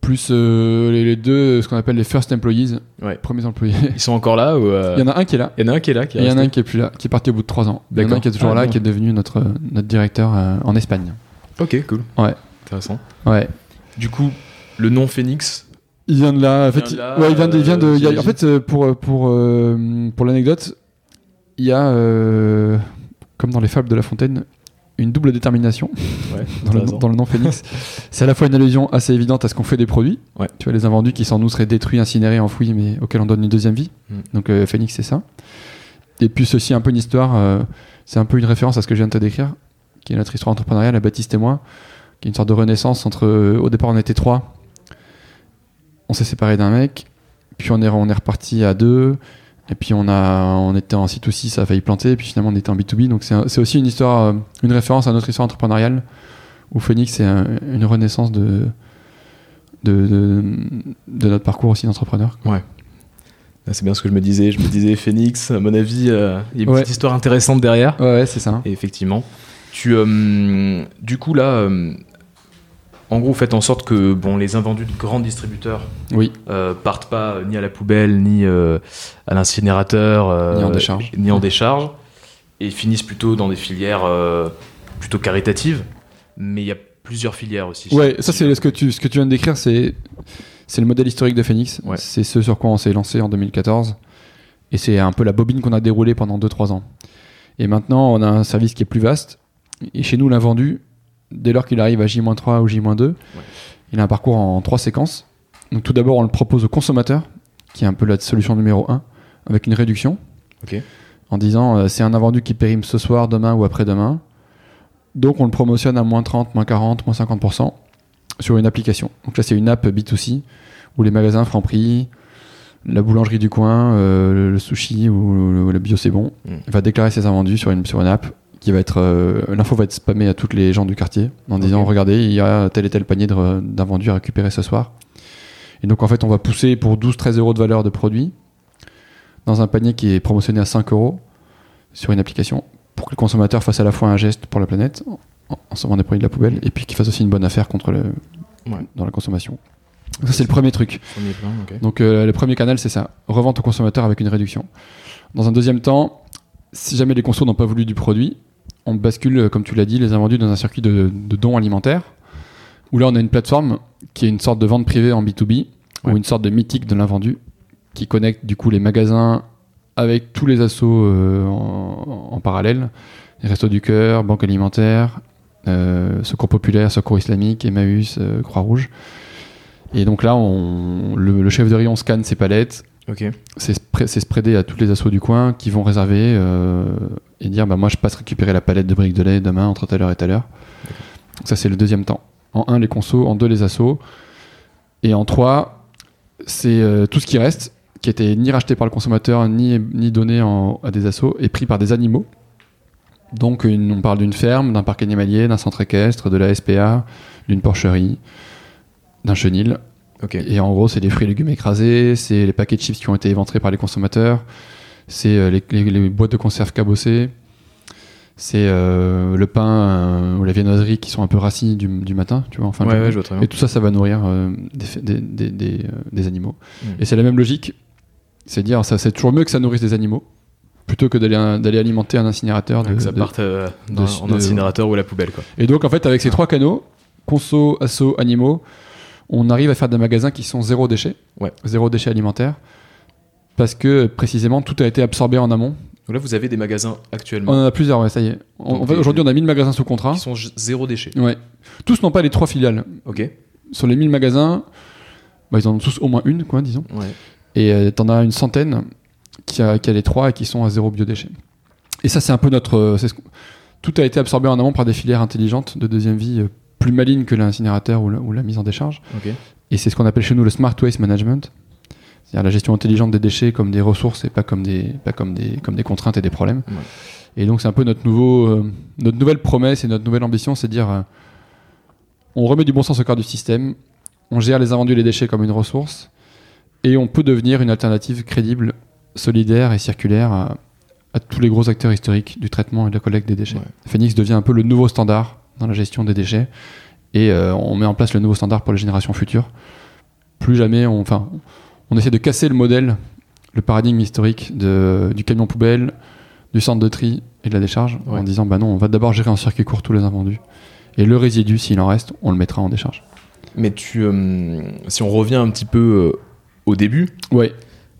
plus euh, les, les deux, ce qu'on appelle les first employees, Ouais. premiers employés. Ils sont encore là ou euh, Il y en a un qui est là. il y en a un qui est là qui est Et il y en a un qui est plus là, qui est parti au bout de trois ans. Il y en a un qui est toujours Ah, là, bon. qui est devenu notre, notre directeur euh, en Espagne. Ok, cool. Ouais. Intéressant. Ouais. Du coup, le nom Phoenix, Il vient de là. En Il fait, vient il- de là, ouais, il vient de. il vient de- il y a- en fait, pour pour euh, pour l'anecdote, il y a euh, comme dans les fables de La Fontaine une double détermination [laughs] ouais, dans le, intéressant. dans le nom Phoenix. [laughs] C'est à la fois une allusion assez évidente à ce qu'on fait des produits. Ouais. Tu vois, les invendus qui sans nous seraient détruits, incinérés, enfouis, mais auxquels on donne une deuxième vie. Mm. Donc euh, Phoenix, c'est ça. Et puis ceci, un peu une histoire, euh, c'est un peu une référence à ce que je viens de te décrire, qui est notre histoire entrepreneuriale, à Baptiste et moi, qui est une sorte de renaissance entre. euh, au départ, on était trois. On s'est séparé d'un mec, puis on est, on est reparti à deux. Et puis on a, on était en C2C, ça a failli planter. Et puis finalement on était en B2B. Donc c'est un- aussi une histoire, euh, une référence à notre histoire entrepreneuriale où Phoenix c'est un- une renaissance de, de, de, de notre parcours aussi d'entrepreneur. Ah, C'est bien ce que je me disais. Je me disais Phoenix, à mon avis, euh, il y a une Ouais. petite histoire intéressante derrière. Ouais, ouais, c'est ça. Et effectivement, tu, euh, du coup là, En gros, faites en sorte que bon, les invendus de grands distributeurs Oui. euh, partent pas euh, ni à la poubelle, ni euh, à l'incinérateur, Ni en décharge. ni en décharge, et finissent plutôt dans des filières plutôt caritatives. Mais il y a plusieurs filières aussi. Ouais, ça c'est ce que tu ce que tu viens de décrire, c'est c'est le modèle historique de Phoenix. Ouais. C'est ce sur quoi on s'est lancé en 2014, et c'est un peu la bobine qu'on a déroulée pendant 2-3 ans. Et maintenant, on a un service qui est plus vaste. Et chez nous, l'invendu, dès lors qu'il arrive à J-3 ou J-2, il a un parcours en trois séquences. Donc tout d'abord, on le propose au consommateur, qui est un peu la solution numéro 1, avec une réduction. En disant, euh, c'est un invendu qui périme ce soir, demain ou après-demain. Donc on le promotionne à moins 30, moins 40, moins 50% sur une application. Donc là, c'est une app B2C où les magasins Franprix, la boulangerie du coin, euh, le, sushi ou le, le bio c'est bon, Mm. va déclarer ses invendus sur une, sur une app qui va être euh, l'info va être spammée à toutes les gens du quartier en disant regardez il y a tel et tel panier de- d'invendus à récupérer ce soir et donc en fait on va pousser pour 12-13 euros de valeur de produit dans un panier qui est promotionné à 5 euros sur une application pour que le consommateur fasse à la fois un geste pour la planète en, en sauvant des produits de la poubelle et puis qu'il fasse aussi une bonne affaire contre le Ouais. dans la consommation ça c'est le premier truc Premier plan, ok. donc euh, le premier canal, c'est ça. Revente au consommateur avec une réduction. Dans un deuxième temps, si jamais les consos n'ont pas voulu du produit, on bascule, euh, comme tu l'as dit, les invendus dans un circuit de, de dons alimentaires, où là on a une plateforme qui est une sorte de vente privée en B2B, Ouais. ou une sorte de mythique de l'invendu, qui connecte du coup les magasins avec tous les assos euh, en, en parallèle, les Restos du Cœur, Banque Alimentaire, euh, Secours Populaire, Secours Islamique, Emmaüs, euh, Croix-Rouge. Et donc là, on, le, le chef de rayon scanne ses palettes, c'est spre- c'est spreadé à tous les assos du coin qui vont réserver et dire bah moi je passe récupérer la palette de briques de lait demain entre telle heure et telle heure. Ça c'est le deuxième temps. En un les consos, en deux les assos et en trois c'est euh, tout ce qui reste qui était ni racheté par le consommateur ni, ni donné en- à des assos est pris par des animaux. Donc une- on parle d'une ferme, d'un parc animalier, d'un centre équestre, de la SPA, d'une porcherie, d'un chenil. Et en gros, c'est des fruits et légumes écrasés, c'est les paquets de chips qui ont été éventrés par les consommateurs, c'est euh, les, les- les boîtes de conserve cabossées, c'est euh, le pain euh, ou la viennoiserie qui sont un peu rassis du, du matin, tu vois, en fin de ouais, journée. ouais, je vois très bien. Et tout ça, ça va nourrir euh, des, des, des- animaux. Mm. Et c'est la même logique, c'est dire, ça c'est toujours mieux que ça nourrisse des animaux, plutôt que d'aller d'aller alimenter un incinérateur. De- que ça de- parte dans- de- en incinérateur ou à la poubelle, quoi. et donc, en fait, avec ces trois canaux, conso, asso, animaux, on arrive à faire des magasins qui sont zéro déchet, Ouais. zéro déchet alimentaire, parce que précisément tout a été absorbé en amont. Donc là, vous avez des magasins On actuellement en a plusieurs, ouais, ça y est. On- aujourd'hui, on a 1000 magasins sous contrat. qui sont zéro déchet. Ouais. Tous n'ont pas les trois filiales. Ok. Sur les 1000 magasins, bah, ils en ont tous au moins une, quoi, disons. Ouais. Et euh, t'en as une centaine qui a, qui a les trois et qui sont à zéro biodéchet. Et ça, c'est un peu notre. euh, ce tout a été absorbé en amont par des filières intelligentes de deuxième vie euh, plus malignes que l'incinérateur ou, la- ou la mise en décharge. Ok. Et c'est ce qu'on appelle chez nous le smart waste management. C'est-à-dire la gestion intelligente des déchets comme des ressources et pas comme des, pas comme des, comme des contraintes et des problèmes. Ouais. Et donc c'est un peu notre, nouveau, euh, notre nouvelle promesse et notre nouvelle ambition, c'est de dire euh, on remet du bon sens au cœur du système, on gère les invendus et les déchets comme une ressource, et on peut devenir une alternative crédible, solidaire et circulaire à, à tous les gros acteurs historiques du traitement et de la collecte des déchets. Ouais. Phoenix devient un peu le nouveau standard dans la gestion des déchets, et euh, on met en place le nouveau standard pour les générations futures. Plus jamais, on, enfin, on essaie de casser le modèle, le paradigme historique de, du camion poubelle, du centre de tri et de la décharge, Ouais. en disant bah non, on va d'abord gérer en circuit court tous les invendus, et le résidu, s'il en reste, on le mettra en décharge. Mais tu, euh, si on revient un petit peu euh, au début, Ouais.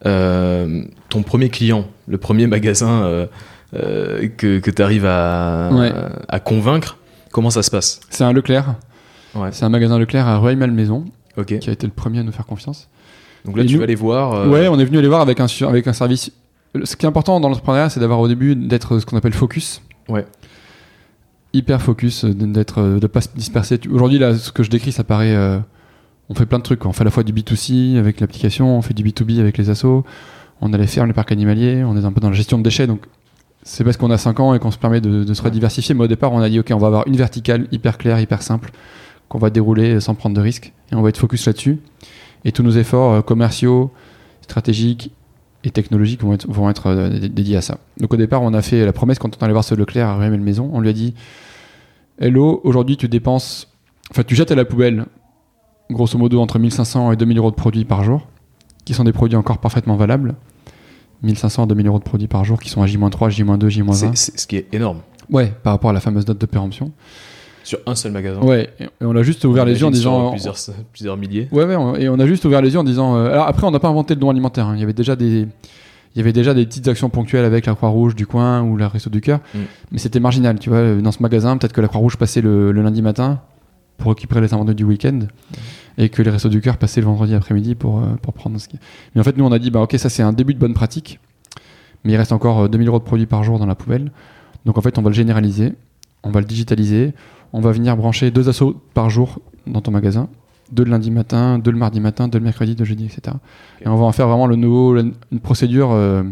euh, ton premier client, le premier magasin que, que tu arrives à, Ouais. à convaincre, comment ça se passe? C'est un Leclerc. Ouais. C'est un magasin Leclerc à Rueil-Malmaison qui a été le premier à nous faire confiance. Donc là, Et tu nous- vas aller voir. euh, Ouais, on est venu les voir avec un, avec un service. Ce qui est important dans l'entrepreneuriat, c'est d'avoir au début d'être ce qu'on appelle focus. Ouais. Hyper focus, d'être, euh, de pas se disperser. Aujourd'hui, là, ce que je décris, ça paraît. euh, on fait plein de trucs. quoi. On fait à la fois du B2C avec l'application, on fait du B2B avec les assos, on a les fermes, les parcs animaliers, on est un peu dans la gestion de déchets. Donc, c'est parce qu'on a 5 ans et qu'on se permet de, de se rediversifier. Mais au départ, on a dit, OK, on va avoir une verticale hyper claire, hyper simple, qu'on va dérouler sans prendre de risques. Et on va être focus là-dessus. Et tous nos efforts euh, commerciaux, stratégiques et technologiques vont être, vont être euh, dé- dédiés à ça. Donc au départ, on a fait la promesse quand on allait voir ce Leclerc à Rueil-Malmaison. On lui a dit Hello, aujourd'hui tu dépenses enfin, tu jettes à la poubelle, grosso modo, entre 1500 et 2000 euros de produits par jour, qui sont des produits encore parfaitement valables. 1500 à 2000 euros de produits par jour qui sont à J-3, J-2, J-1. C'est c'est- ce qui est énorme. Ouais, par rapport à la fameuse note de péremption. Sur un seul magasin. Ouais, et on a juste ouvert les yeux en disant. Plusieurs, [laughs] plusieurs milliers. Ouais, ouais, on- et on a juste ouvert les yeux en disant. euh, alors après, on n'a pas inventé le don alimentaire. hein. Il y avait déjà des. Il y avait déjà des petites actions ponctuelles avec la Croix-Rouge du coin ou la Resto du Cœur, Mm. mais c'était marginal, tu vois. euh, Dans ce magasin, peut-être que la Croix-Rouge passait le, le lundi matin pour récupérer les invendus du week-end, et que les Restos du Cœur passaient le vendredi après-midi pour, euh, pour prendre ce qui. Mais en fait, nous, on a dit, bah ok, ça c'est un début de bonne pratique, mais il reste encore euh, 2000 euros de produits par jour dans la poubelle. Donc en fait, on va le généraliser, on va le digitaliser, on va venir brancher deux assos par jour dans ton magasin. Deux le lundi matin, deux le mardi matin, deux le mercredi, deux le jeudi, etc. Et on va en faire vraiment le nouveau, la- une procédure euh,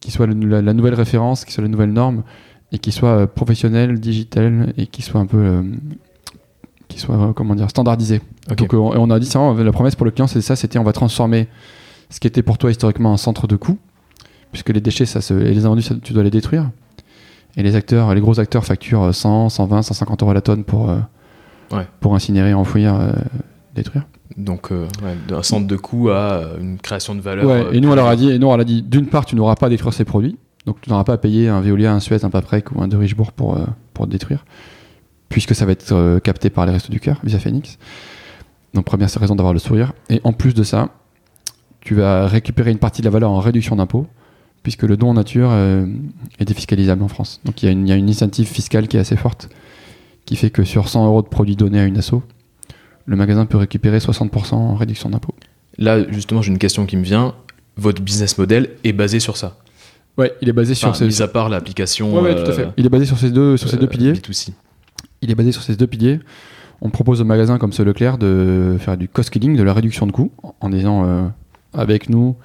qui soit le- la, la nouvelle référence, qui soit la nouvelle norme, et qui soit euh, professionnelle, digitale, et qui soit un peu, euh, qui soit comment dire, standardisée. Ok. Donc on a dit ça, la promesse pour le client, c'est ça, c'était on va transformer ce qui était pour toi historiquement un centre de coût, puisque les déchets, ça se, et les invendus, ça, tu dois les détruire. Et les acteurs, les gros acteurs facturent euh, 100, 120, 150 euros la tonne pour, euh, Ouais. pour incinérer, enfouir, euh, détruire. Donc, euh, ouais, d'un centre de coût à euh, une création de valeur. Ouais, euh, et nous on leur a dit, et nous on leur a dit, d'une part tu n'auras pas à détruire ces produits, donc tu n'auras pas à payer un Veolia, un Suez, un Paprec ou un de Richebourg pour, euh, pour détruire, puisque ça va être capté par les Restos du Cœur via Phoenix. Donc première raison d'avoir le sourire. Et en plus de ça, tu vas récupérer une partie de la valeur en réduction d'impôt, puisque le don en nature euh, est défiscalisable en France. Donc il y, a une- il y a une incentive fiscale qui est assez forte, qui fait que sur 100 euros de produits donnés à une asso, le magasin peut récupérer 60% en réduction d'impôt. Là, justement, j'ai une question qui me vient. Votre business model est basé sur ça? Ouais, il est basé sur Enfin, ces... mis à part l'application. Ouais, ouais, tout à euh, fait. Il est basé sur ces deux, sur ces deux euh, piliers. B2C. Il est basé sur ces deux piliers. On propose aux magasins comme ce Leclerc de faire du cost killing, de la réduction de coûts, en disant euh, avec nous,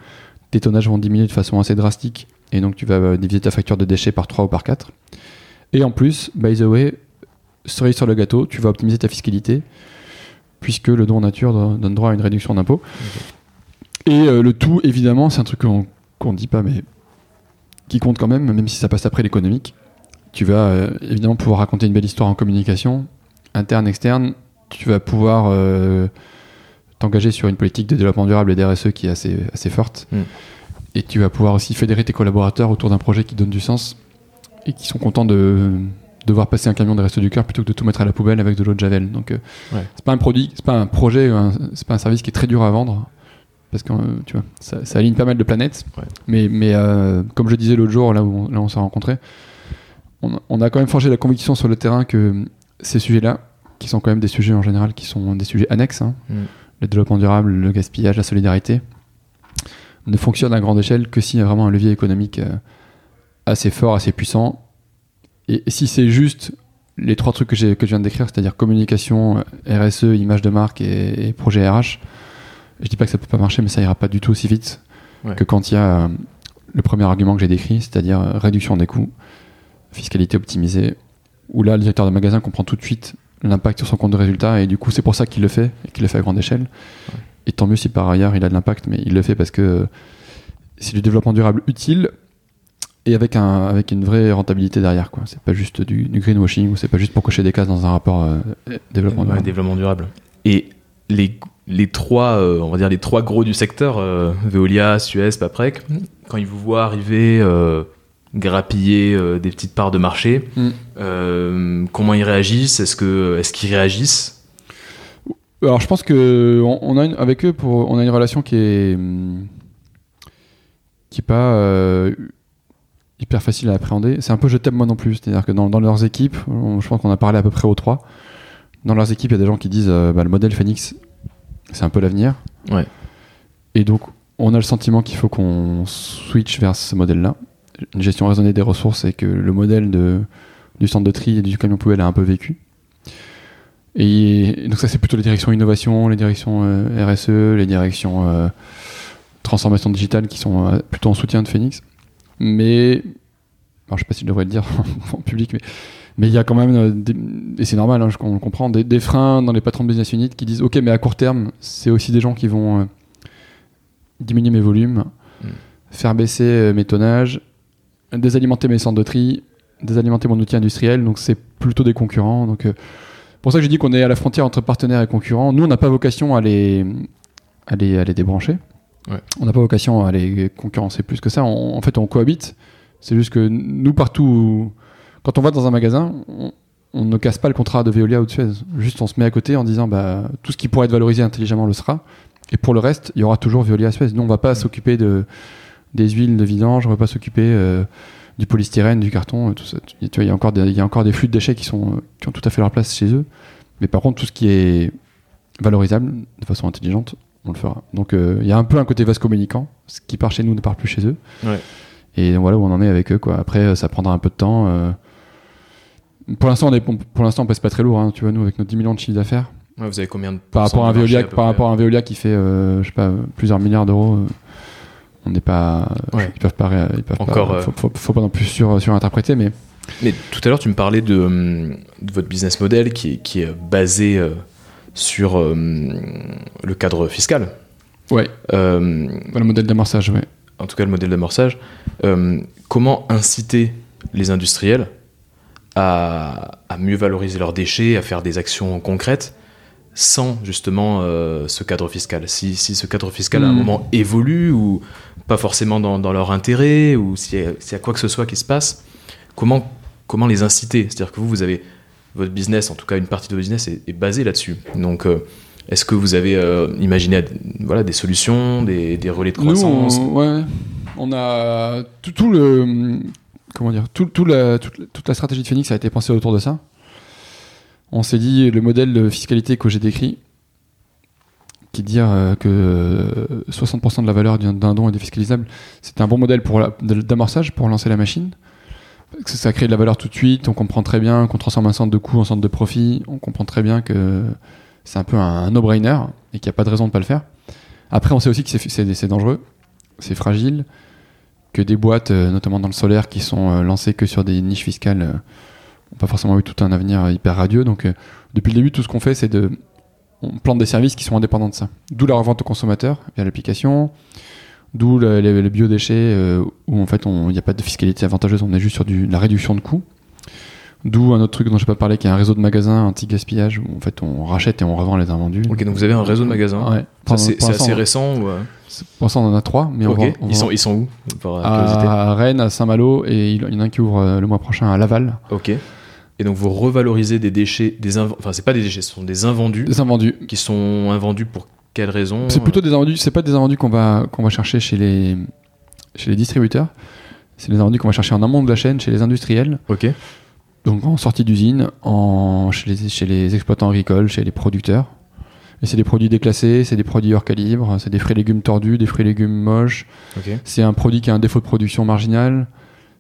tes tonnages vont diminuer de façon assez drastique, et donc tu vas euh, diviser ta facture de déchets par 3 ou par 4. Et en plus, by the way, cerise sur le gâteau, tu vas optimiser ta fiscalité, puisque le don en nature do- donne droit à une réduction d'impôt. Et euh, le tout, évidemment, c'est un truc qu'on qu'on dit pas, mais qui compte quand même, même si ça passe après l'économique. Tu vas euh, évidemment pouvoir raconter une belle histoire en communication, interne, externe. Tu vas pouvoir euh, t'engager sur une politique de développement durable et d'RSE qui est assez, assez forte. Mm. Et tu vas pouvoir aussi fédérer tes collaborateurs autour d'un projet qui donne du sens et qui sont contents de, de voir passer un camion de Restos du Cœur plutôt que de tout mettre à la poubelle avec de l'eau de Javel. Donc, euh, Ouais. c'est pas un produit, c'est pas un projet, c'est pas un service qui est très dur à vendre parce que euh, tu vois, ça, ça aligne pas mal de planètes. Ouais. Mais, mais euh, comme je disais l'autre jour, là où on, là on s'est rencontrés, on, a- on a quand même forgé la conviction sur le terrain que ces sujets-là, qui sont quand même des sujets en général qui sont des sujets annexes, hein, Mm. Le développement durable, le gaspillage, la solidarité, ne fonctionnent à grande échelle que s'il y a vraiment un levier économique euh, assez fort, assez puissant. Et, si c'est juste les trois trucs que, je viens de décrire, c'est-à-dire communication, euh, RSE, image de marque et, et projet RH, je dis pas que ça peut pas marcher, mais ça ira pas du tout aussi vite Ouais. que quand il y a euh, le premier argument que j'ai décrit, c'est-à-dire réduction des coûts, fiscalité optimisée, où là, le directeur de magasin comprend tout de suite l'impact sur son compte de résultat, et du coup, c'est pour ça qu'il le fait, et qu'il le fait à grande échelle. Et tant mieux si par ailleurs il a de l'impact, mais il le fait parce que c'est du développement durable utile et avec, un, avec une vraie rentabilité derrière. quoi. C'est pas juste du, du greenwashing ou c'est pas juste pour cocher des cases dans un rapport euh, développement Ouais, durable. développement durable. Et les, les trois, euh, on va dire les trois gros du secteur, euh, Veolia, Suez, Paprec, quand ils vous voient arriver, grappiller euh, des petites parts de marché, Mm. euh, comment ils réagissent? Est-ce que, est-ce qu'ils réagissent? Alors je pense que on, on a une- avec eux pour, on a une relation qui est hum, qui est pas euh, hyper facile à appréhender. C'est un peu je t'aime moi non plus, c'est-à-dire que dans, dans leurs équipes, on- je pense qu'on a parlé à peu près aux trois. Dans leurs équipes, il y a des gens qui disent euh, bah, le modèle Phoenix, c'est un peu l'avenir. Ouais. Et donc on a le sentiment qu'il faut qu'on switch vers ce modèle-là, une gestion raisonnée des ressources et que le modèle de du centre de tri et du camion poubelle a un peu vécu. Et donc ça c'est plutôt les directions innovation, les directions euh, RSE, les directions euh, transformation digitale qui sont euh, plutôt en soutien de Phoenix. Mais alors, je sais pas si je devrais le dire [laughs] en public, mais mais il y a quand même des- et c'est normal, hein, je- on le comprend, des, des freins dans les patrons de business unit qui disent ok mais à court terme c'est aussi des gens qui vont euh, diminuer mes volumes, Mm. faire baisser mes tonnages, désalimenter mes centres de tri, désalimenter mon outil industriel, donc c'est plutôt des concurrents. Donc euh, pour ça que j'ai dit qu'on est à la frontière entre partenaires et concurrents. Nous, on n'a pas vocation à les, à les, à les débrancher. Ouais. On n'a pas vocation à les concurrencer plus que ça. On- en fait, on cohabite. C'est juste que nous, partout, quand on va dans un magasin, on, on ne casse pas le contrat de Veolia ou de Suez. Juste, on se met à côté en disant bah, tout ce qui pourrait être valorisé intelligemment le sera. Et pour le reste, il y aura toujours Veolia Suez. Nous, on va pas s'occuper de, des huiles de vidange, on va pas s'occuper euh, du polystyrène, du carton, euh, tout ça. Tu vois, il y a encore des, il y a encore des flux de déchets qui, sont, euh, qui ont tout à fait leur place chez eux. Mais par contre, tout ce qui est valorisable de façon intelligente, on le fera. Donc, euh, il y a un peu un côté communicant. Ce qui part chez nous ne part plus chez eux. Ouais. Et voilà où on en est avec eux. Quoi. Après, ça prendra un peu de temps. euh. Pour l'instant, on est, pour l'instant, on pèse pas très lourd. hein, tu vois, nous, avec nos 10 millions de chiffre d'affaires. Ouais, vous avez combien de Par rapport à un Veolia, par rapport à un Veolia qui fait, euh, je sais pas, plusieurs milliards d'euros, on n'est pas, Ouais. ils peuvent pas, ils peuvent Encore, pas, euh, faut, faut- faut pas non plus sur, surinterpréter, mais Mais tout à l'heure, tu me parlais de, hum, de votre business model qui, est- qui est basé euh, sur hum, le cadre fiscal. ouais, Euh, le modèle d'amorçage, ouais. en tout cas le modèle d'amorçage. Euh, comment inciter les industriels à, à mieux valoriser leurs déchets, à faire des actions concrètes sans justement euh, ce cadre fiscal si, si ce cadre fiscal à un Hmm. moment évolue ou pas forcément dans, dans leur intérêt ou s'il y, y a quoi que ce soit qui se passe, comment, comment les inciter? C'est-à-dire que vous, vous avez votre business, en tout cas une partie de votre business est, est basée là-dessus. Donc euh, est-ce que vous avez euh, imaginé voilà, des solutions, des, des relais de Nous, croissance? on, ouais, on a tout, tout le, comment dire, tout, tout la, toute, la- toute la stratégie de Phoenix a été pensée autour de ça. On s'est dit le modèle de fiscalité que j'ai décrit, qui dit euh, que euh, 60% de la valeur d'un don est défiscalisable, c'est un bon modèle d'amorçage pour lancer la machine. Parce que ça crée de la valeur tout de suite, on comprend très bien qu'on transforme un centre de coût en centre de profit, on comprend très bien que c'est un peu un no-brainer et qu'il n'y a pas de raison de ne pas le faire. Après, on sait aussi que c'est- dangereux, c'est fragile, que des boîtes, euh, notamment dans le solaire, qui sont euh, lancées que sur des niches fiscales, euh, pas forcément eu tout un avenir hyper radieux. Donc, euh, depuis le début, tout ce qu'on fait, c'est de. On plante des services qui sont indépendants de ça. D'où la revente aux consommateurs via l'application, d'où le- les, les biodéchets, euh, où en fait, il n'y a pas de fiscalité avantageuse, on est juste sur du, de la réduction de coûts. D'où un autre truc dont je n'ai pas parlé, qui est un réseau de magasins anti-gaspillage, où en fait, on rachète et on revend les invendus. Ok, donc vous avez un réseau de magasins. Ouais. C'est assez on- récent ou, euh, Pour l'instant, on en a trois, mais on ils, sont, ils sont où par curiosité? À Rennes, à Saint-Malo, et il y en a un qui ouvre le mois prochain à Laval. Ok. Et donc vous revalorisez des déchets, des inv- enfin c'est pas des déchets, ce sont des invendus Des invendus. qui sont invendus pour quelle raison C'est plutôt des invendus, c'est pas des invendus qu'on va, qu'on va chercher chez les, chez les distributeurs. C'est des invendus qu'on va chercher en amont de la chaîne, chez les industriels. Ok. Donc en sortie d'usine, en, chez, les, chez les exploitants agricoles, chez les producteurs. Et c'est des produits déclassés, c'est des produits hors calibre, c'est des fruits et légumes tordus, des fruits et légumes moches. Ok. C'est un produit qui a un défaut de production marginal.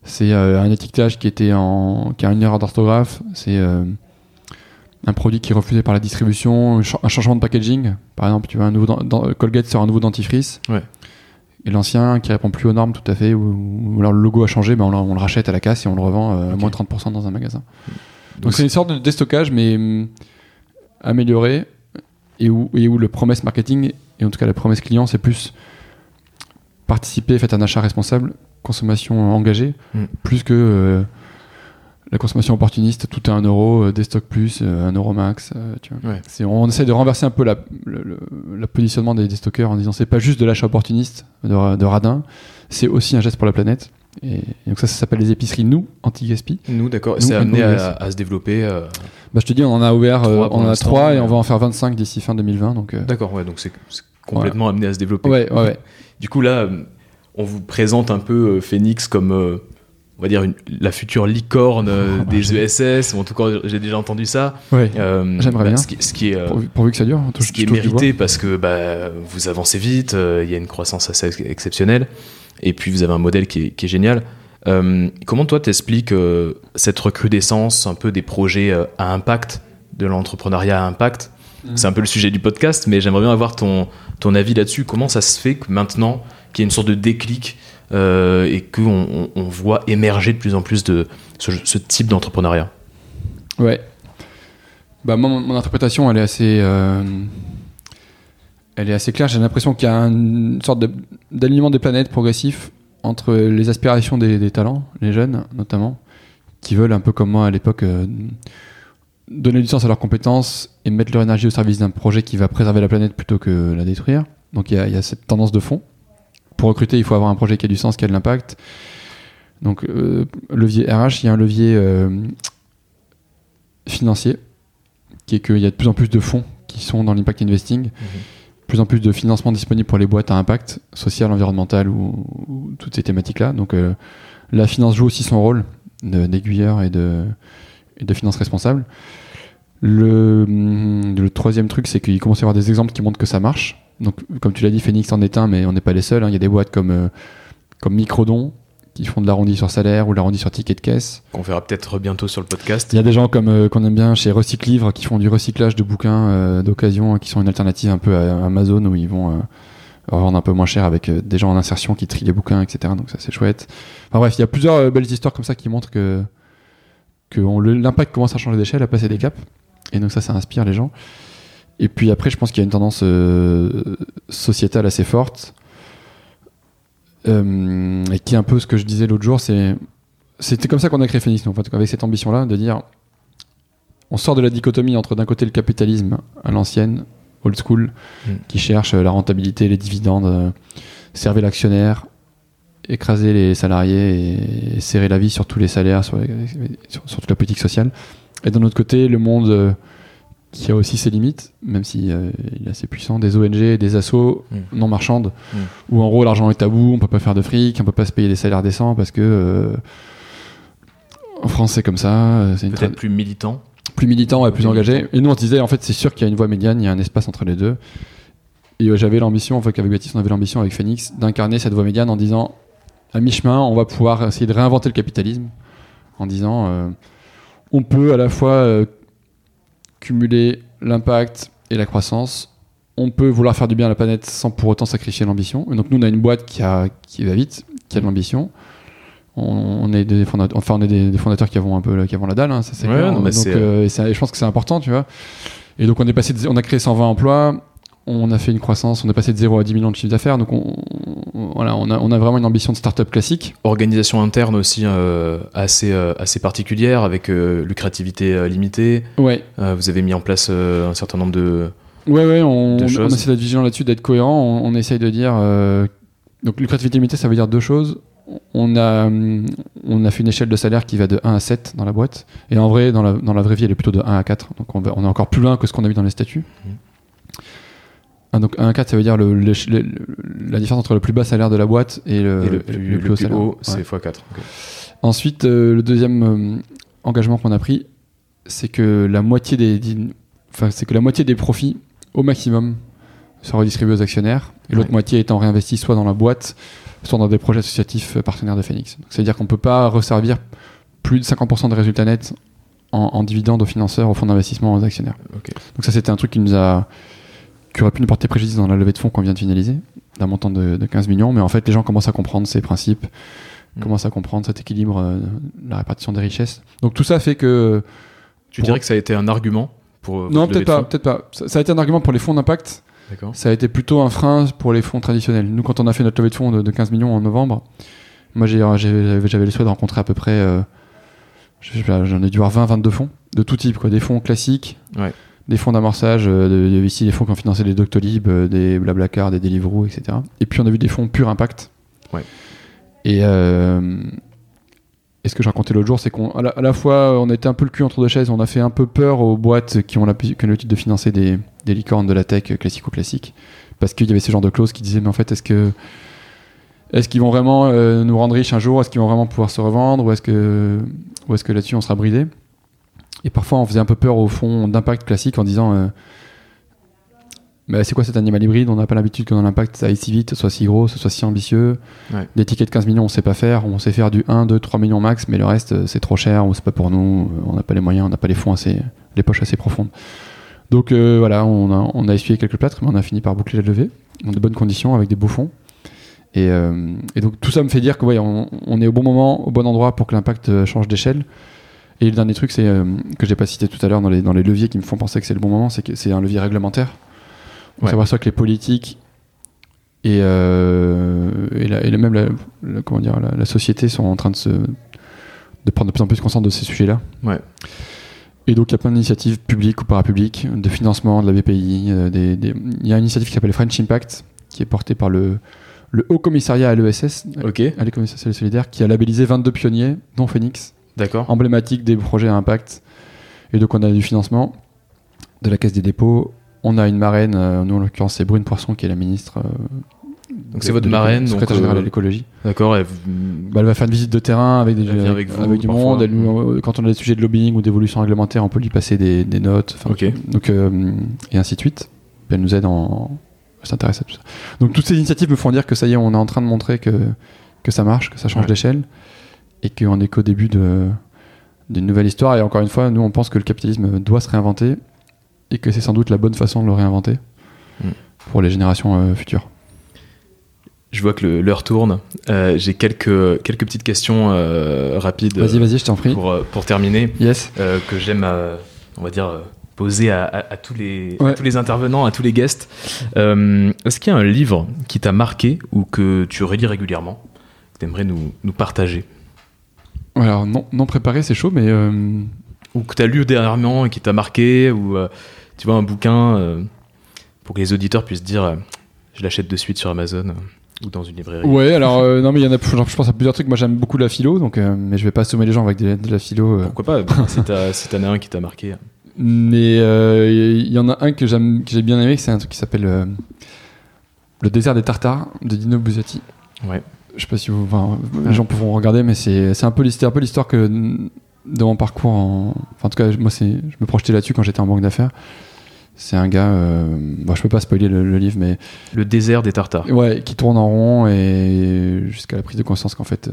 C'est euh, un étiquetage qui était en, qui a une erreur d'orthographe. C'est euh, un produit qui est refusé par la distribution. Un cha- un changement de packaging, par exemple, tu vois, un nouveau Colgate sort un nouveau dentifrice. Ouais. Et l'ancien qui répond plus aux normes, tout à fait, ou, ou alors le logo a changé, ben on, le- on le rachète à la casse et on le revend euh, à moins de 30% dans un magasin. Donc Donc c'est une sorte de déstockage, mais hum, amélioré, et où, et où le promesse marketing, et en tout cas la promesse client, c'est plus participer, faites un achat responsable, consommation engagée, Mm. plus que euh, la consommation opportuniste, tout est un euro, euh, des stocks plus, euh, un euro max. euh, tu vois. Ouais. On essaie de renverser un peu la, le, positionnement des, des stockeurs en disant c'est pas juste de l'achat opportuniste de, de radin, c'est aussi un geste pour la planète. Et, et donc ça, ça s'appelle les épiceries nous anti-gaspi. nous d'accord, c'est amené à, à se développer. euh, Bah, je te dis, on en a ouvert, euh, on en a l'instant, trois et mais- on va en faire 25 d'ici fin 2020. Donc, euh, D'accord, ouais, donc c'est complètement amené à se développer. ouais, ouais, ouais. Du coup là, euh, on vous présente un peu euh, Phoenix comme euh, on va dire une- la future licorne euh, [laughs] bah, des ESS, ou en tout cas j'ai déjà entendu ça. ouais. Euh, J'aimerais bien. Ce qui, ce qui est, euh, Pourvu, pourvu que ça dure. on touche- ce qui est mérité parce que bah, vous avancez vite, euh, il y a une croissance assez ex- exceptionnelle, et puis vous avez un modèle qui est, qui est génial. Euh, comment toi t'expliques euh, cette recrudescence un peu des projets euh, à impact, de l'entrepreneuriat à impact? Mhm. C'est un peu le sujet du podcast, mais j'aimerais bien avoir ton, ton avis là-dessus. Comment ça se fait que maintenant qu'il y a une sorte de déclic euh, et qu'on on, on voit émerger de plus en plus de ce, type d'entrepreneuriat Ouais. Bah, mon, interprétation, elle est assez. euh, elle est assez claire. J'ai l'impression qu'il y a une sorte d'alignement des planètes progressif entre les aspirations des, talents, les jeunes notamment, qui veulent un peu comme moi à l'époque euh, donner du sens à leurs compétences et mettre leur énergie au service d'un projet qui va préserver la planète plutôt que la détruire. Donc il y a cette tendance de fond. Pour recruter, il faut avoir un projet qui a du sens, qui a de l'impact. Donc euh, levier RH, il y a un levier euh, financier, qui est qu'il y a de plus en plus de fonds qui sont dans l'impact investing, de plus en plus de financement disponible pour les boîtes à impact social, environnemental ou, ou toutes ces thématiques-là. Donc euh, la finance joue aussi son rôle d'aiguilleur et de, et de finance responsable. Le, hum, le troisième truc, c'est qu'il commence à y avoir des exemples qui montrent que ça marche. Donc, comme tu l'as dit, Phoenix en est un, mais on n'est pas les seuls. hein. Il y a des boîtes comme, euh, comme Microdon qui font de l'arrondi sur salaire ou l'arrondi sur ticket de caisse. Qu'on verra peut-être bientôt sur le podcast. Il y a des gens comme euh, qu'on aime bien chez Recyclivre qui font du recyclage de bouquins euh, d'occasion, qui sont une alternative un peu à Amazon où ils vont euh, revendre un peu moins cher avec des gens en insertion qui trient les bouquins, etc. Donc ça c'est chouette. Enfin bref, il y a plusieurs belles histoires comme ça qui montrent que, que l'impact commence à changer d'échelle, à passer des caps. Et donc ça, ça inspire les gens. Et puis après, je pense qu'il y a une tendance euh, sociétale assez forte. Euh, et qui est un peu ce que je disais l'autre jour, c'est c'était comme ça qu'on a créé Phoenix, en fait, avec cette ambition-là de dire on sort de la dichotomie entre d'un côté le capitalisme à l'ancienne, old school, Mm. qui cherche euh, la rentabilité, les dividendes, euh, servir l'actionnaire, écraser les salariés et serrer la vie sur tous les salaires, sur, les- sur- sur toute la politique sociale. Et d'un autre côté, le monde qui a aussi ses limites, même si euh, il est assez puissant, des ONG, des assos Mm. non marchandes, Mm. où en gros l'argent est tabou, on peut pas faire de fric, on peut pas se payer des salaires décents parce que euh, en France c'est comme ça, euh, c'est Peut-être plus militant. plus militant et plus engagé. Et nous on se disait en fait c'est sûr qu'il y a une voie médiane, il y a un espace entre les deux. Et euh, j'avais l'ambition, en fait qu'avec Baptiste on avait l'ambition avec Phoenix d'incarner cette voie médiane en disant à mi-chemin on va pouvoir essayer de réinventer le capitalisme en disant on peut à la fois cumuler l'impact et la croissance. On peut vouloir faire du bien à la planète sans pour autant sacrifier l'ambition. Donc nous, on a une boîte qui, a, qui va vite, qui a de l'ambition. On, on est des fondateurs, enfin on est des, des fondateurs qui avons un peu la- qui avons la dalle, hein, ça c'est Ouais, clair. non, mais donc c'est- euh, et et je pense que c'est important, tu vois. Et donc on est passé, de- on a créé 120 emplois, on a fait une croissance, on est passé de 0 à 10 millions de chiffre d'affaires. Donc on, on- voilà, on a, on a vraiment une ambition de start-up classique. Organisation interne aussi euh, assez, euh, assez particulière, avec euh, lucrativité limitée. Ouais, vous avez mis en place un certain nombre de. Ouais, ouais, on, de on essaie d'être vigilant là-dessus, d'être cohérent. On, essaye de dire. donc, lucrativité limitée, ça veut dire deux choses. On a, on a fait une échelle de salaire qui va de 1 à 7 dans la boîte. Et en vrai, dans la, dans la vraie vie, elle est plutôt de 1 à 4. Donc, on, va- on est encore plus loin que ce qu'on a vu dans les statuts. Mhm. Ah, donc, 1 à 4, ça veut dire le, la différence entre le plus bas salaire de la boîte et le, et plus, le plus salaire. haut, Ouais. c'est x4. Ensuite, euh, le deuxième euh, engagement qu'on a pris, c'est que la moitié des, enfin, c'est que la moitié des profits, au maximum, sera redistribuée aux actionnaires, et l'autre Ouais. moitié étant réinvestie soit dans la boîte, soit dans des projets associatifs euh, partenaires de Phoenix. C'est-à-dire qu'on ne peut pas resservir plus de 50% de résultats nets en, en dividendes aux financeurs, aux fonds d'investissement, aux actionnaires. Donc ça, c'était un truc qui nous a qui aurait pu nous porter préjudice dans la levée de fonds qu'on vient de finaliser, d'un montant de, de 15 millions, mais en fait, les gens commencent à comprendre ces principes, Mm. commencent à comprendre cet équilibre, euh, la répartition des richesses. Donc tout ça fait que... Tu Pour- dirais que ça a été un argument pour. non, votre levée peut-être pas, peut-être pas. Ça, ça a été un argument pour les fonds d'impact, ça a été plutôt un frein pour les fonds traditionnels. Nous, quand on a fait notre levée de fonds de, de 15 millions en novembre, moi, j'ai- j'avais le souhait de rencontrer à peu près... euh, J'en ai dû voir 20, 22 fonds, de tout type, quoi. Des fonds classiques, Ouais. Des fonds d'amorçage, euh, de, de- ici des fonds qui ont financé des Doctolib, euh, des Blablacar, des Deliveroo, etc. Et puis on a vu des fonds pur impact. Ouais. Et, euh, et ce que j'ai raconté l'autre jour, c'est qu'on à la, à la fois on était un peu le cul entre deux chaises, on a fait un peu peur aux boîtes qui ont l'habitude de financer des, des licornes de la tech classico-classique, parce qu'il y avait ce genre de clauses qui disaient mais en fait est-ce que est-ce qu'ils vont vraiment euh, nous rendre riches un jour? Est-ce qu'ils vont vraiment pouvoir se revendre? Ou est-ce que, ou est-ce que là-dessus on sera bridé? Et parfois on faisait un peu peur au fonds d'impact classique en disant euh, bah, c'est quoi cet animal hybride? On n'a pas l'habitude que dans l'impact ça aille si vite, soit si gros, soit si ambitieux. Ouais. Des tickets de 15 millions on sait pas faire, on sait faire du 1, 2, 3 millions max, mais le reste euh, c'est trop cher ou c'est pas pour nous, euh, on n'a pas les moyens, on n'a pas les fonds assez, les poches assez profondes. Donc euh, voilà, on a, on a essuyé quelques plâtres, mais on a fini par boucler la levée dans de bonnes conditions avec des beaux fonds. Et, euh, et donc tout ça me fait dire que ouais, on, on est au bon moment, au bon endroit pour que l'impact change d'échelle. Et le dernier truc, c'est euh, que j'ai pas cité tout à l'heure dans les, dans les leviers qui me font penser que c'est le bon moment, c'est que c'est un levier réglementaire. On Ouais. s'aperçoit que les politiques et, euh, et, la- et la- même la, la- comment dire, la, société sont en train de se de prendre de plus en plus conscience de ces sujets-là. Ouais. Et donc il y a plein d'initiatives publiques ou parapubliques, de financement, de la BPI. euh, des- des- Il y a une initiative qui s'appelle French Impact, qui est portée par le, le Haut Commissariat à l'ESS, à l'économie sociale et solidaire, qui a labellisé 22 pionniers, dont Phoenix, d'accord. emblématiques des projets à impact. Et donc on a du financement de la Caisse des dépôts. On a une marraine, euh, nous en l'occurrence c'est Brune Poisson qui est la ministre. euh, Donc c'est votre marraine, secrétaire générale euh, de l'écologie. D'accord. Bah, elle va faire une visite de terrain avec, des, avec vous, du parfois. monde. Elle quand on a des sujets de lobbying ou d'évolution réglementaire, on peut lui passer des, des notes. Donc, et ainsi de suite. Puis elle nous aide en. S'intéresse à tout ça. Donc toutes ces initiatives me font dire que ça y est, on est en train de montrer que, que ça marche, que ça change Ouais. d'échelle et qu'on n'est qu'au début d'une nouvelle histoire. Et encore une fois, nous on pense que le capitalisme doit se réinventer et que c'est sans doute la bonne façon de le réinventer Mm. pour les générations euh, futures. Je vois que l'heure tourne. Euh, J'ai quelques, quelques petites questions euh, rapides Vas-y, vas-y, je t'en prie. pour, pour terminer, Yes. que j'aime, on va dire, poser à, à- à tous les, à tous les intervenants, à tous les guests. Est-ce qu'il y a un livre qui t'a marqué ou que tu relis régulièrement, que tu aimerais nous, nous partager? Alors non, non préparé, c'est chaud, mais euh, Ou que tu as lu dernièrement et qui t'a marqué Ou euh, tu vois un bouquin euh, pour que les auditeurs puissent dire je l'achète de suite sur Amazon ou dans une librairie Ouais, [laughs] alors non, mais il y en a, genre, je pense à plusieurs trucs. Moi, j'aime beaucoup la philo, donc, mais je vais pas assommer les gens avec des- de la philo. Pourquoi pas Si t'en as un qui t'a marqué. Mais euh, il y en a un que j'aime, que j'ai bien aimé, c'est un truc qui s'appelle Le désert des Tartares de Dino Buzzati. Ouais. Je sais pas si vous, enfin, les gens pourront regarder, mais c'est, c'est un peu, c'était un peu l'histoire que de mon parcours. En, enfin, en tout cas, moi, c'est, je me projetais là-dessus quand j'étais en banque d'affaires. C'est un gars, euh, bon, je peux pas spoiler le, le livre, mais Le désert des Tartares. ouais, qui tourne en rond et jusqu'à la prise de conscience qu'en fait.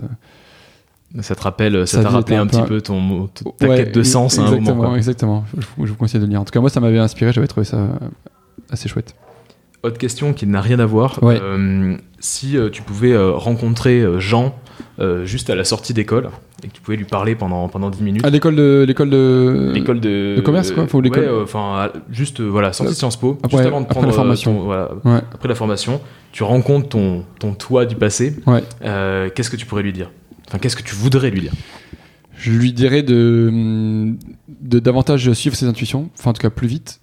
euh, Ça te rappelle, ça t'a rappelé un petit peu- ton, ta Ouais, quête de sens à un exactement, moment. quoi. Exactement, je, vous- je vous conseille de le lire. En tout cas, moi, ça m'avait inspiré, j'avais trouvé ça assez chouette. Autre question qui n'a rien à voir. Ouais. Euh, si euh, tu pouvais euh, rencontrer euh, Jean euh, juste à la sortie d'école et que tu pouvais lui parler pendant, pendant 10 minutes. À l'école de. L'école de. L'école de, de commerce, quoi, faut l'école- Ouais, enfin, euh, juste, euh, voilà, sortie de Sciences Po, Après- juste avant de après prendre la euh, formation. ton- voilà, Ouais. après la formation, tu rencontres ton, ton toi du passé. Ouais. Euh, qu'est-ce que tu pourrais lui dire? Enfin, qu'est-ce que tu voudrais lui dire? Je lui dirais de, de davantage suivre ses intuitions, enfin en tout cas plus vite,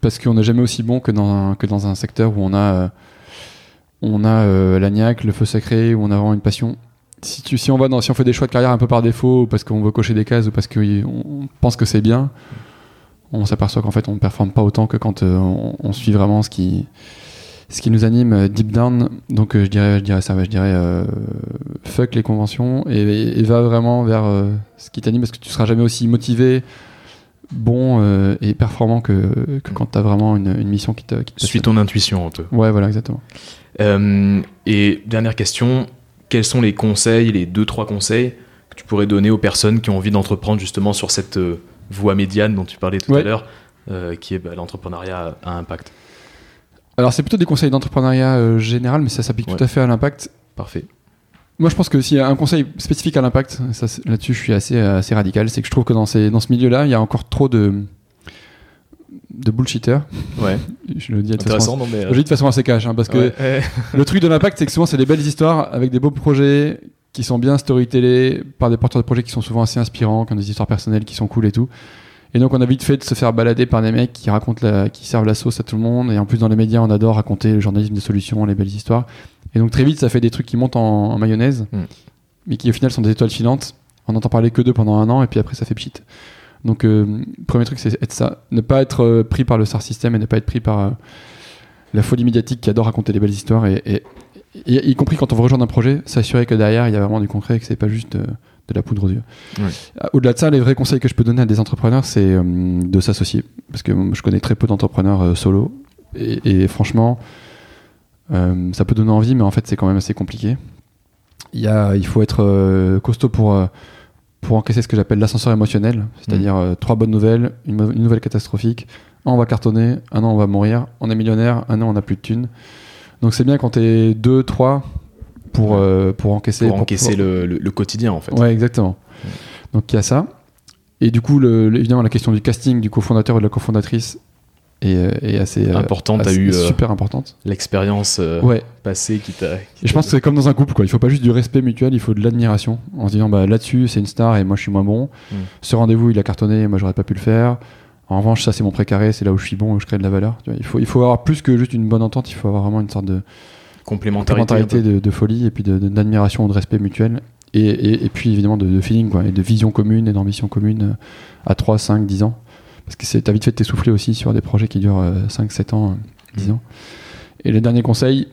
parce qu'on n'est jamais aussi bon que dans un, que dans un secteur où on a, euh, on a euh, le feu sacré, où on a vraiment une passion. Si, tu, si, on va dans, si on fait des choix de carrière un peu par défaut, ou parce qu'on veut cocher des cases, ou parce qu'on on pense que c'est bien, on s'aperçoit qu'en fait on ne performe pas autant que quand euh, on, suit vraiment ce qui, ce qui nous anime deep down. Donc je, dirais, je dirais ça, je dirais fuck les conventions et, va vraiment vers ce qui t'anime parce que tu seras jamais aussi motivé, bon euh, et performant que, que quand tu as vraiment une, une mission qui te, qui te Suis ton intuition un peu. Ouais, voilà, exactement. Euh, et dernière question, quels sont les conseils, les deux trois conseils que tu pourrais donner aux personnes qui ont envie d'entreprendre justement sur cette euh, voie médiane dont tu parlais tout à l'heure, qui est bah, l'entrepreneuriat à impact? Alors, c'est plutôt des conseils d'entrepreneuriat général, mais ça s'applique Ouais. tout à fait à l'impact. Parfait. Moi, je pense que s'il y a un conseil spécifique à l'impact, là-dessus, je suis assez, assez radical, c'est que je trouve que dans, ces, dans ce milieu-là, il y a encore trop de, de bullshitters. Ouais. [laughs] Je le dis de façon, non mais. je le dis de façon assez cash, hein, parce que ouais. [laughs] Le truc de l'impact, c'est que souvent, c'est des belles histoires avec des beaux projets qui sont bien storytellés par des porteurs de projets qui sont souvent assez inspirants, qui ont des histoires personnelles qui sont cool et tout. Et donc, on a vite fait de se faire balader par des mecs qui racontent la, qui servent la sauce à tout le monde. Et en plus, dans les médias, on adore raconter le journalisme des solutions, les belles histoires. Et donc, très vite, ça fait des trucs qui montent en, en mayonnaise, Mm. mais qui au final sont des étoiles filantes. On n'entend parler que d'eux pendant un an, et puis après, ça fait pchit. Donc, euh, premier truc, c'est être ça. Ne pas être euh, pris par le SAR système et ne pas être pris par euh, la folie médiatique qui adore raconter des belles histoires et, et- et- y compris quand on veut rejoindre un projet, s'assurer que derrière il y a vraiment du concret et que c'est pas juste euh, de la poudre aux yeux. Euh, Au-delà de ça, les vrais conseils que je peux donner à des entrepreneurs, c'est euh, de s'associer. Parce que je connais très peu d'entrepreneurs euh, solo. Et, et franchement, euh, ça peut donner envie, mais en fait, c'est quand même assez compliqué. Il, y a, il faut être costaud pour, pour encaisser ce que j'appelle l'ascenseur émotionnel. C'est-à-dire euh, trois bonnes nouvelles, une nouvelle catastrophique. Un, on va cartonner. Un an, on va mourir. On est millionnaire. Un an, on n'a plus de thunes. Donc c'est bien quand t'es deux, trois pour, euh, pour encaisser. Pour encaisser le, le- le quotidien en fait. Ouais, exactement. Donc il y a ça. Et du coup, le, évidemment, la question du casting du cofondateur ou de la cofondatrice est, assez importante. T'as eu euh, super importante. l'expérience euh, Ouais. passée qui t'a. Et je pense que c'est comme dans un couple, quoi. Il faut pas juste du respect mutuel, il faut de l'admiration. En se disant, bah là-dessus, c'est une star et moi je suis moins bon. Mm. Ce rendez-vous, il a cartonné et moi j'aurais pas pu le faire. En revanche, ça c'est mon précaré, c'est là où je suis bon, où je crée de la valeur. Il, faut, il faut avoir plus que juste une bonne entente, il faut avoir vraiment une sorte de complémentarité. complémentarité de, de folie et puis de- de- d'admiration ou de respect mutuel. Et, et- et puis évidemment de, feeling, quoi, et de vision commune et d'ambition commune euh, à 3, 5, 10 ans. Parce que t'as vite fait de t'essouffler aussi sur des projets qui durent euh, 5, 7 ans, euh, 10 Mm. ans. Et le dernier conseil,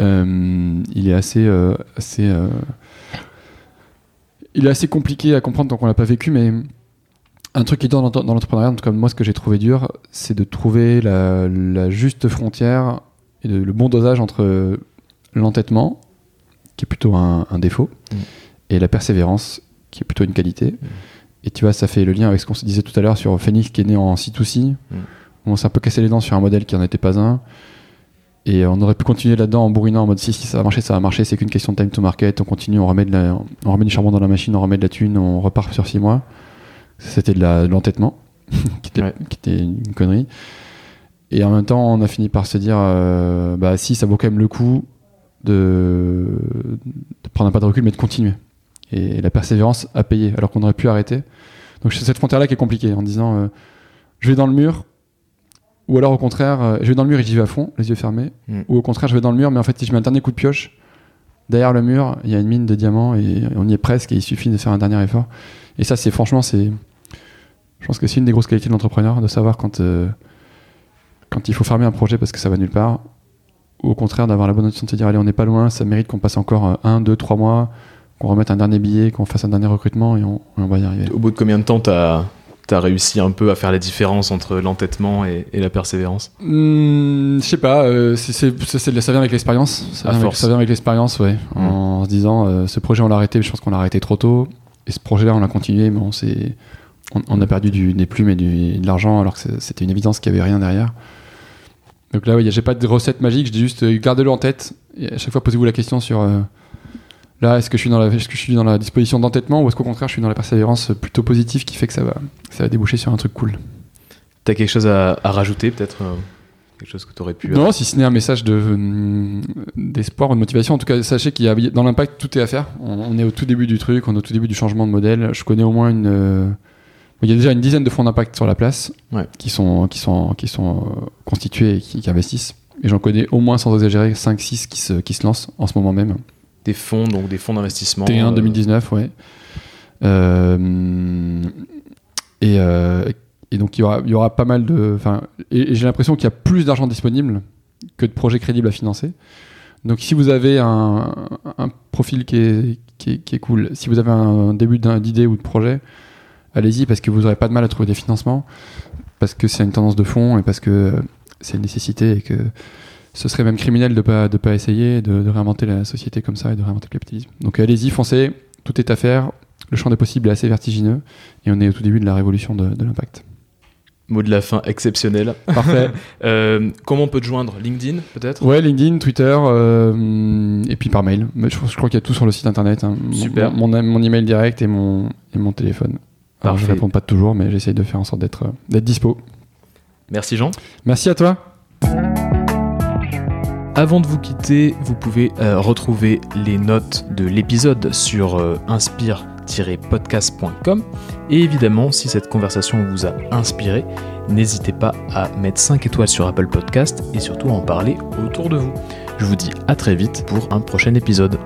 euh, il est assez, euh, assez, euh, il est assez compliqué à comprendre tant qu'on l'a pas vécu, mais un truc qui est dans, dans l'entrepreneuriat, en tout cas moi ce que j'ai trouvé dur, c'est de trouver la, la juste frontière et de- le bon dosage entre l'entêtement, qui est plutôt un, un défaut, Mm. et la persévérance, qui est plutôt une qualité. Et tu vois, ça fait le lien avec ce qu'on se disait tout à l'heure sur Phoenix qui est né en C2C. Mm. On s'est un peu cassé les dents sur un modèle qui n'en était pas un. Et on aurait pu continuer là-dedans en bourrinant en mode si, si ça va marcher, ça va marcher, c'est qu'une question de time to market. On continue, on remet, de la- on remet du charbon dans la machine, on remet de la thune, on repart sur 6 mois. C'était de l'entêtement, [laughs] qui, était, Ouais. qui était une connerie. Et en même temps, on a fini par se dire euh, bah si, ça vaut quand même le coup de, de prendre un pas de recul, mais de continuer. Et la persévérance a payé, alors qu'on aurait pu arrêter. Donc c'est cette frontière-là qui est compliquée, en disant euh, je vais dans le mur, ou alors au contraire, euh, je vais dans le mur et j'y vais à fond, les yeux fermés, Mm. ou au contraire, je vais dans le mur, mais en fait, si je mets un dernier coup de pioche, derrière le mur, il y a une mine de diamants et on y est presque, et il suffit de faire un dernier effort. Et ça, c'est franchement, c'est. Je pense que c'est une des grosses qualités de l'entrepreneur, de savoir quand, euh, quand il faut fermer un projet parce que ça va nulle part, ou au contraire d'avoir la bonne notion de se dire allez, on n'est pas loin, ça mérite qu'on passe encore euh, un, deux, trois mois, qu'on remette un dernier billet, qu'on fasse un dernier recrutement et on, et on va y arriver. Au bout de combien de temps t'as as réussi un peu à faire la différence entre l'entêtement et, et la persévérance? Hmm, je sais pas, euh, ça, vient avec l'expérience. Ça, vient avec- force. ça vient avec l'expérience, ouais. Mm. En se disant, euh, ce projet, on l'a arrêté, mais je pense qu'on l'a arrêté trop tôt. Et ce projet-là, on l'a continué, mais on, on, on a perdu du, des plumes et du- de l'argent, alors que c'était une évidence qu'il n'y avait rien derrière. Donc là, ouais, j'ai pas de recette magique, je dis juste, euh, gardez-le en tête. Et à chaque fois, posez-vous la question sur. euh, Là, est-ce que je suis dans la, est-ce que je suis dans la disposition d'entêtement ou est-ce qu'au contraire je suis dans la persévérance plutôt positive qui fait que ça va, ça va déboucher sur un truc cool. T'as quelque chose à, à rajouter peut-être euh, Quelque chose que t'aurais pu. Non, si ce n'est un message de, d'espoir ou de motivation. En tout cas, sachez qu'il y a dans l'impact, tout est à faire. On, on est au tout début du truc, on est au tout début du changement de modèle. Je connais au moins une. Euh, il y a déjà une dizaine de fonds d'impact sur la place Ouais. qui sont, qui sont, qui sont euh, constitués et qui, qui investissent. Et j'en connais au moins, sans exagérer, 5-6 qui se, qui se lancent en ce moment même. Des fonds, donc des fonds d'investissement. T1 euh, 2019, ouais. Euh, et, euh, et donc il y aura, il y aura pas mal de. Et, et j'ai l'impression qu'il y a plus d'argent disponible que de projets crédibles à financer. Donc si vous avez un, un profil qui est, qui, est, qui est cool, si vous avez un début d'idée ou de projet, allez-y parce que vous n'aurez pas de mal à trouver des financements, parce que c'est une tendance de fond et parce que euh, c'est une nécessité et que ce serait même criminel de ne pas, de pas essayer de, de réinventer la société comme ça et de réinventer le capitalisme. Donc allez-y, foncez, tout est à faire. Le champ des possibles est assez vertigineux et on est au tout début de la révolution de, de l'impact. Mot de la fin exceptionnel. [laughs] Parfait. Euh, comment on peut te joindre? LinkedIn peut-être? Ouais, LinkedIn, Twitter euh, et puis par mail. Je, je crois qu'il y a tout sur le site internet. hein. Mon- Super. Mon, mon, mon email direct et mon, et mon téléphone. Alors, je réponds pas toujours, mais j'essaye de faire en sorte d'être euh, d'être dispo. Merci Jean. Merci à toi. Avant de vous quitter, vous pouvez euh, retrouver les notes de l'épisode sur euh, inspire-podcast.com. Et évidemment, si cette conversation vous a inspiré, n'hésitez pas à mettre 5 étoiles sur Apple Podcast et surtout à en parler autour de vous. Je vous dis à très vite pour un prochain épisode.